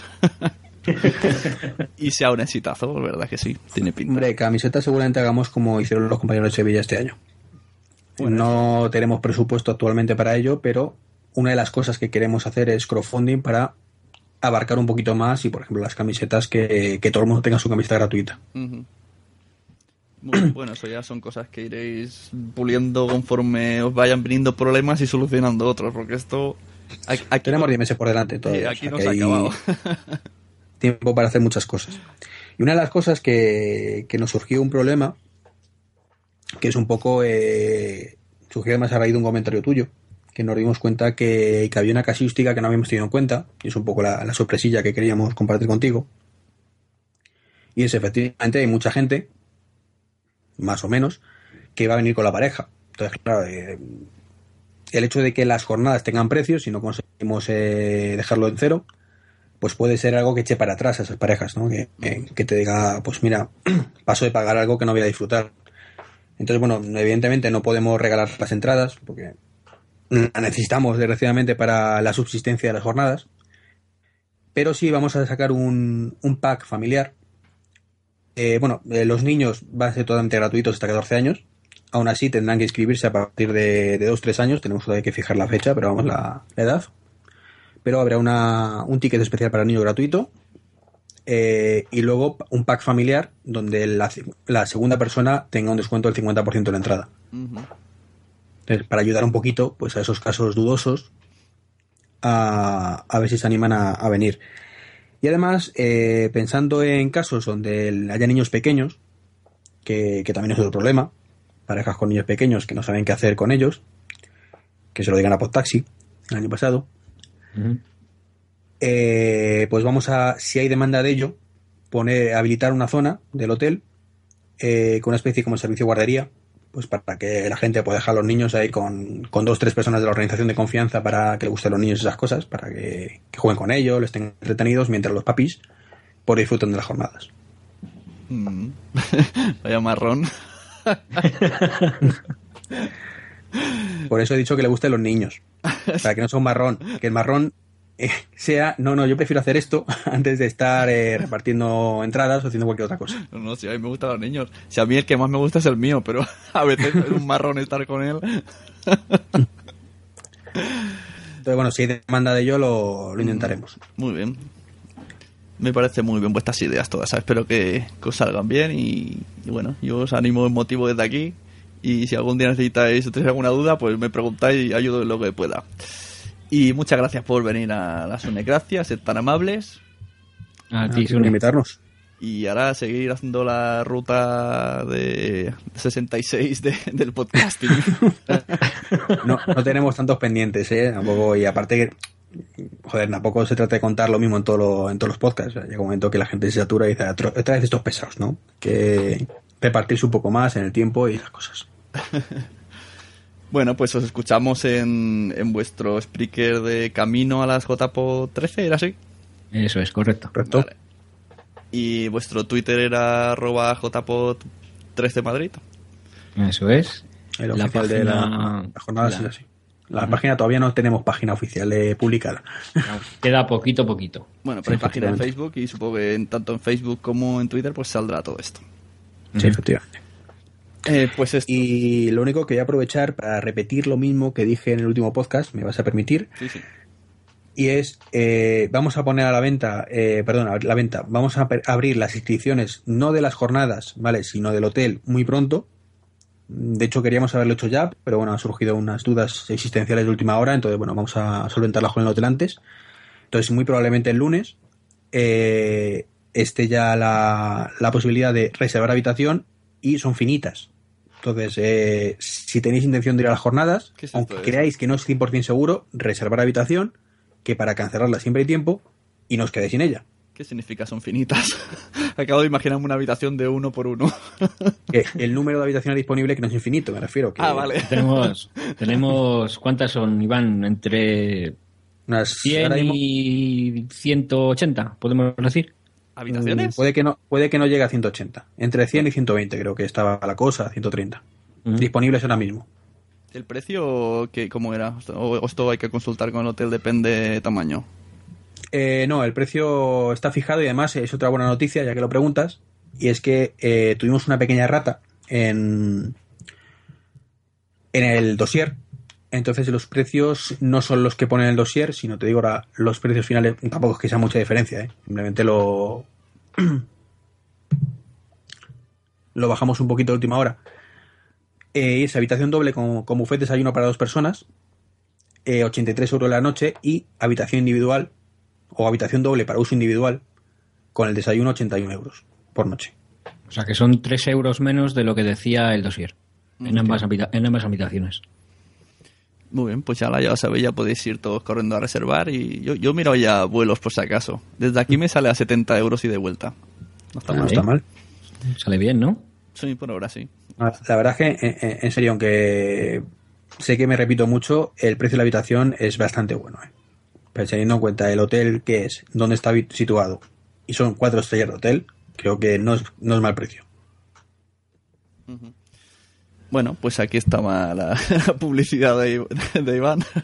y sea un exitazo, ¿verdad que sí? Tiene pinta. Hombre, camiseta seguramente hagamos como hicieron los compañeros de Sevilla este año. No tenemos presupuesto actualmente para ello, pero una de las cosas que queremos hacer es crowdfunding para abarcar un poquito más y, por ejemplo, las camisetas que, todo el mundo tenga su camiseta gratuita. bueno, eso ya son cosas que iréis puliendo conforme os vayan viniendo problemas y solucionando otros, porque esto... Aquí, Tenemos 10 meses por delante. Todo, aquí no se ha acabado. tiempo para hacer muchas cosas. Y una de las cosas que, nos surgió un problema, que es un poco, eh, surgió además a raíz de un comentario tuyo, que nos dimos cuenta que, que había una casuística que no habíamos tenido en cuenta, y es un poco la, la sorpresilla que queríamos compartir contigo. Y es efectivamente hay mucha gente, más o menos, que va a venir con la pareja. Entonces, claro, eh, el hecho de que las jornadas tengan precios, si no conseguimos eh, dejarlo en cero, pues puede ser algo que eche para atrás a esas parejas, ¿no? Que, que- que te diga, pues mira, paso de pagar algo que no voy a disfrutar. Entonces, bueno, evidentemente no podemos regalar las entradas, porque la necesitamos desgraciadamente para la subsistencia de las jornadas. Pero sí vamos a sacar un, un pack familiar. Eh, bueno, eh, los niños van a ser totalmente gratuitos hasta 14 años. Aún así tendrán que inscribirse a partir de, de 2-3 años. Tenemos todavía que fijar la fecha, pero vamos, la, edad. Pero habrá una, un ticket especial para niño gratuito. Eh, y luego un pack familiar donde la, la segunda persona tenga un descuento del 50% de la entrada. Entonces, para ayudar un poquito pues a esos casos dudosos a, a ver si se animan a, a venir. Y además, eh, pensando en casos donde haya niños pequeños, que, que también es otro problema, parejas con niños pequeños que no saben qué hacer con ellos, que se lo digan a Podtaxi el año pasado. Eh, pues vamos a, si hay demanda de ello, poner, habilitar una zona del hotel eh, con una especie como servicio de guardería, pues para que la gente pueda dejar a los niños ahí con, con dos tres personas de la organización de confianza para que les gusten a los niños esas cosas, para que, que jueguen con ellos, les estén entretenidos mientras los papis por disfruten de las jornadas. Mm. Vaya marrón. Por eso he dicho que le gusten los niños, para que no sea un marrón, que el marrón eh, sea, no, no, yo prefiero hacer esto antes de estar eh, repartiendo entradas o haciendo cualquier otra cosa. No, no, si a mí me gustan los niños. Si a mí el que más me gusta es el mío, pero a veces es un marrón estar con él. Entonces, bueno, si hay demanda de ello, lo, lo intentaremos. Muy bien. Me parece muy bien vuestras ideas todas. Espero que, que os salgan bien y, y bueno, yo os animo en motivo desde aquí. Y si algún día necesitáis o tenéis alguna duda, pues me preguntáis y ayudo en lo que pueda. Y muchas gracias por venir a las Gracias, ser tan amables. A Ah, ti, por Sune. invitarnos. Y ahora seguir haciendo la ruta de 66 de- del podcasting. No, no tenemos tantos pendientes, ¿eh? Tampoco, y aparte que, joder, tampoco se trata de contar lo mismo en, todo lo- en todos los podcasts. Llega un momento que la gente se satura y dice, "Otro- otra vez estos pesados, ¿no? Que repartirse un poco más en el tiempo y esas cosas. bueno, pues os escuchamos en, en vuestro speaker de camino a las JPO 13, ¿era así? Eso es, correcto. ¿Correcto? Vale. Y vuestro Twitter era arroba jpod13 Madrid. Eso es. El La oficial de la, jornada la- sí, así. La página todavía no tenemos página oficial eh, publicada. Queda poquito a poquito. Bueno, pero hay página en. Facebook y supongo que en- tanto en Facebook como en Twitter pues saldrá todo esto. Sí, efectivamente. Eh, pues esto. Y lo único que voy a aprovechar para repetir lo mismo que dije en el último podcast, me vas a permitir, Sí, sí. y es eh, vamos a poner a la venta, eh, perdón, a la venta, vamos a abrir las inscripciones no de las jornadas, ¿vale? Sino del hotel muy pronto. De hecho, queríamos haberlo hecho ya, pero bueno, han surgido unas dudas existenciales de última hora, entonces bueno, vamos a solventarlas con el hotel antes. Entonces, muy probablemente el lunes eh, esté ya la, la posibilidad de reservar habitación y son finitas. Entonces, eh, si tenéis intención de ir a las jornadas, ¿Qué es esto aunque creáis que no es 100% seguro, reservar habitación, que para cancelarla siempre hay tiempo y no os quedéis sin ella. ¿Qué significa son finitas? Acabo de imaginarme una habitación de uno por uno. El número de habitaciones disponible que no es infinito, me refiero. Que ah, vale. Tenemos, tenemos, ¿cuántas son, Iván? Entre Unas, 100 ahora mismo, y 180, podemos decir. ¿Habitaciones? puede, que no, puede que no llegue a 180. Entre 100 y 120 creo que estaba la cosa, 130. Ujú. Disponibles ahora mismo. ¿El precio que cómo era? O esto hay que consultar con el hotel, depende de tamaño. Eh, no, el precio está fijado y además es otra buena noticia, ya que lo preguntas, y es que eh, tuvimos una pequeña rata en, en el dossier. Entonces los precios no son los que pone el dossier, sino te digo ahora, los precios finales tampoco es que sea mucha diferencia, ¿eh? simplemente lo lo bajamos un poquito de última hora. Eh, es habitación doble con, con buffet desayuno para dos personas, eh, 83 euros la noche y habitación individual o habitación doble para uso individual con el desayuno 81 euros por noche. O sea que son 3 euros menos de lo que decía el dossier. En ambas, habita- en ambas habitaciones. Muy bien, pues ya la ya sabéis, ya podéis ir todos corriendo a reservar y yo, yo miro ya vuelos por si acaso. Desde aquí me sale a 70 euros y de vuelta. No está mal. está mal. Sale bien, ¿no? Sí, por ahora sí. La verdad es que, en- en, en serio, aunque sé que me repito mucho, el precio de la habitación es bastante bueno. ¿eh? Pero teniendo en cuenta el hotel que es, dónde está situado, y son cuatro estrellas de hotel, creo que no es, no es mal precio. Bueno, pues aquí estaba la, la publicidad de, Iván.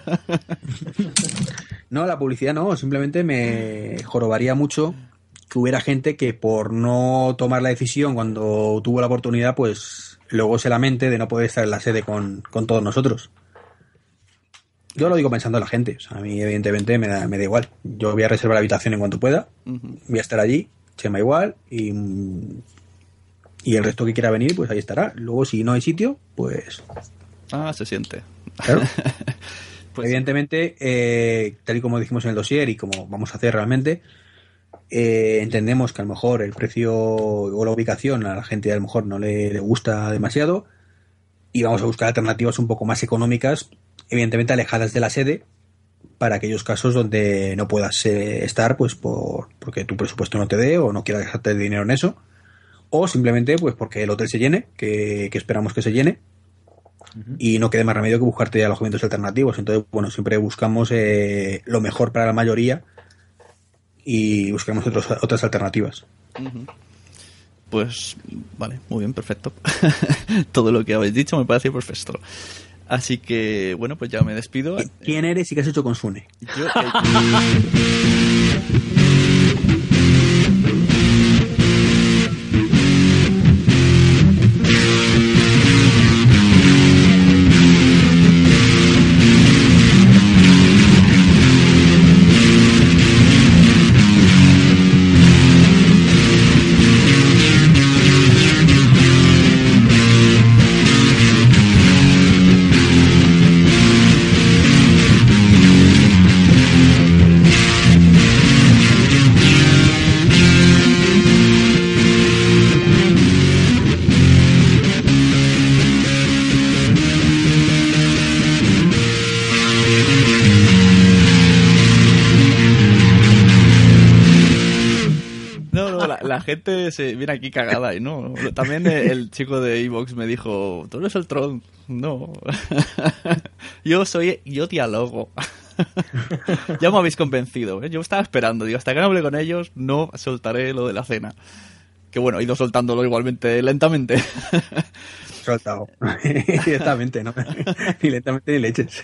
No, la publicidad no, simplemente me jorobaría mucho que hubiera gente que por no tomar la decisión cuando tuvo la oportunidad, pues luego se lamente de no poder estar en la sede con, con todos nosotros. Yo lo digo pensando en la gente, o sea, a mí evidentemente me da, me da igual. Yo voy a reservar la habitación en cuanto pueda, voy a estar allí, se me da igual y, y el resto que quiera venir, pues ahí estará. Luego si no hay sitio, pues Ah, se siente. claro. Pues Evidentemente, eh, tal y como dijimos en el dossier y como vamos a hacer realmente, eh, entendemos que a lo mejor el precio o la ubicación a la gente a lo mejor no le, le gusta demasiado y vamos a buscar alternativas un poco más económicas, evidentemente alejadas de la sede, para aquellos casos donde no puedas eh, estar pues por, porque tu presupuesto no te dé o no quieras gastarte dinero en eso, o simplemente pues porque el hotel se llene, que, que esperamos que se llene, y no quede más remedio que buscarte alojamientos alternativos. Entonces, bueno, siempre buscamos eh, lo mejor para la mayoría y buscamos otros, otras alternativas. Pues vale, muy bien, perfecto. Todo lo que habéis dicho me parece perfecto. Así que, bueno, pues ya me despido. ¿Quién eres y qué has hecho con Sune? Yo, eh, se viene aquí cagada y no. También el chico de Evox me dijo, tú eres el Tron. No. Yo soy, yo dialogo. ya me habéis convencido, ¿eh? Yo estaba esperando, digo, hasta que no hable con ellos, no soltaré lo de la cena. Que bueno, he ido soltándolo igualmente lentamente. Soltado. Directamente, ¿no? ni lentamente ni leches.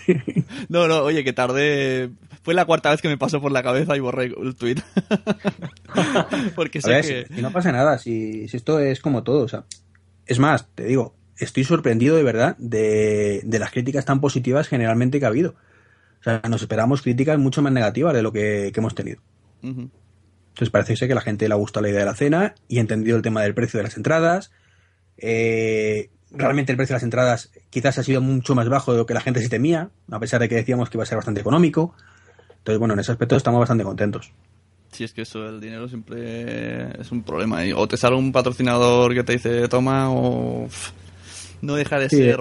no, no, oye, que tardé. Fue la cuarta vez que me pasó por la cabeza y borré el tweet. Porque sé ver, que. si, si no pasa nada, si, si esto es como todo, o sea, es más, te digo, estoy sorprendido de verdad de, de las críticas tan positivas generalmente que ha habido. O sea, nos esperamos críticas mucho más negativas de lo que, que hemos tenido. Entonces parece ser que a la gente le ha gustado la idea de la cena y ha entendido el tema del precio de las entradas. Eh, realmente el precio de las entradas quizás ha sido mucho más bajo de lo que la gente se temía, a pesar de que decíamos que iba a ser bastante económico. Entonces, bueno, en ese aspecto estamos bastante contentos. Si es que eso, el dinero siempre es un problema. y O te sale un patrocinador que te dice toma, o. No deja de Sí. ser.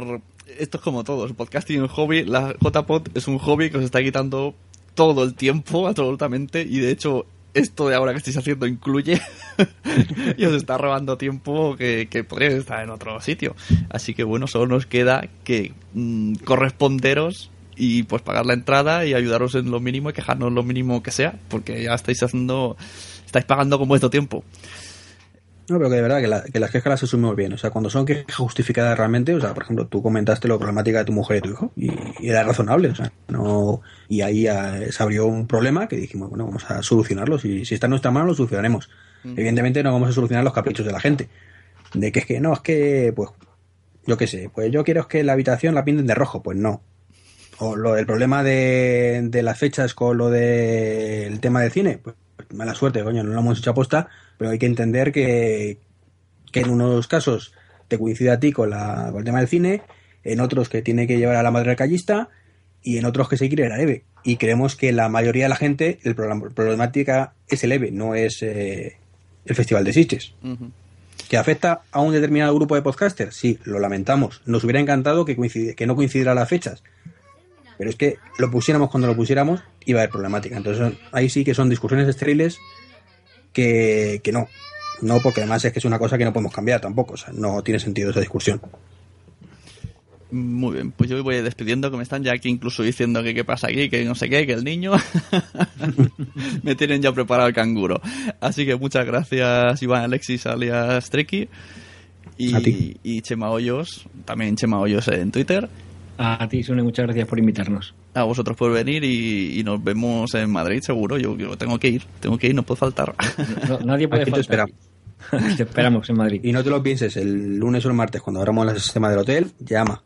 Esto es como todo. El podcasting es un hobby. La JPod es un hobby que os está quitando todo el tiempo, absolutamente. Y de hecho, esto de ahora que estáis haciendo incluye. y os está robando tiempo que, que podría estar en otro sitio. Así que bueno, solo nos queda que mm, corresponderos y pues pagar la entrada y ayudaros en lo mínimo y quejarnos lo mínimo que sea, porque ya estáis haciendo, estáis pagando con vuestro tiempo. No, pero que de verdad que, la- que las quejas las asumimos bien. O sea, cuando son quejas justificadas realmente, o sea, por ejemplo, tú comentaste la problemática de tu mujer y tu hijo, y, y era razonable, o sea, no. Y ahí ah, se abrió un problema que dijimos, bueno, vamos a solucionarlo. Si, si está en nuestra mano, lo solucionaremos. Evidentemente no vamos a solucionar los caprichos de la gente. De que es que no, es que, pues, yo qué sé, pues yo quiero que la habitación la pinten de rojo, pues no. O lo del problema de, de las fechas con lo del tema del cine, pues mala suerte, coño, no lo hemos hecho aposta, pero hay que entender que, que en unos casos te coincide a ti con, la, con el tema del cine, en otros que tiene que llevar a la madre al callista y en otros que se quiere la leve. Y creemos que la mayoría de la gente, el problema- problemática es el leve, no es eh, el Festival de Sitges. Ujú. ¿Que afecta a un determinado grupo de podcasters? Sí, lo lamentamos. Nos hubiera encantado que, coincidi- que no coincidieran las fechas. Pero es que lo pusiéramos cuando lo pusiéramos, iba a haber problemática. Entonces ahí sí que son discusiones estériles que, que no. No, porque además es que es una cosa que no podemos cambiar tampoco. O sea, no tiene sentido esa discusión. Muy bien, pues yo me voy despidiendo, que me están ya aquí incluso diciendo que qué pasa aquí, que no sé qué, que el niño me tienen ya preparado el canguro. Así que muchas gracias Iván Alexis alias Treki y, y Chema Hoyos, también Chema Hoyos en Twitter. A ti, Sune, muchas gracias por invitarnos. A vosotros por venir y, y nos vemos en Madrid seguro. Yo, yo tengo que ir, tengo que ir, no puedo faltar. No- nadie puede Aquí te faltar. te esperamos en Madrid. Y no te lo pienses, el lunes o el martes, cuando abramos el sistema del hotel, llama.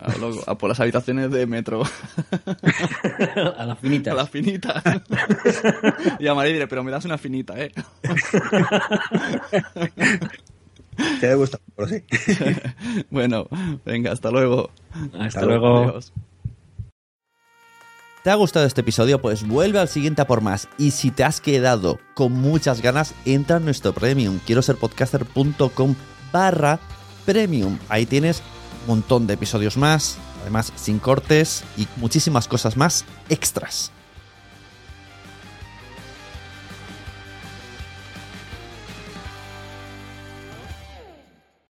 A, lo- a por las habitaciones de metro. a las finitas. A la finita. Llamaré y diré, pero me das una finita, ¿eh? Te debe gustar, pero sí. bueno, venga, hasta luego. Hasta, Hasta luego. Adiós. ¿Te ha gustado este episodio? Pues vuelve al siguiente a por más. Y si te has quedado con muchas ganas, entra en nuestro premium. Quiero ser podcaster.com barra premium. Ahí tienes un montón de episodios más, además sin cortes y muchísimas cosas más extras.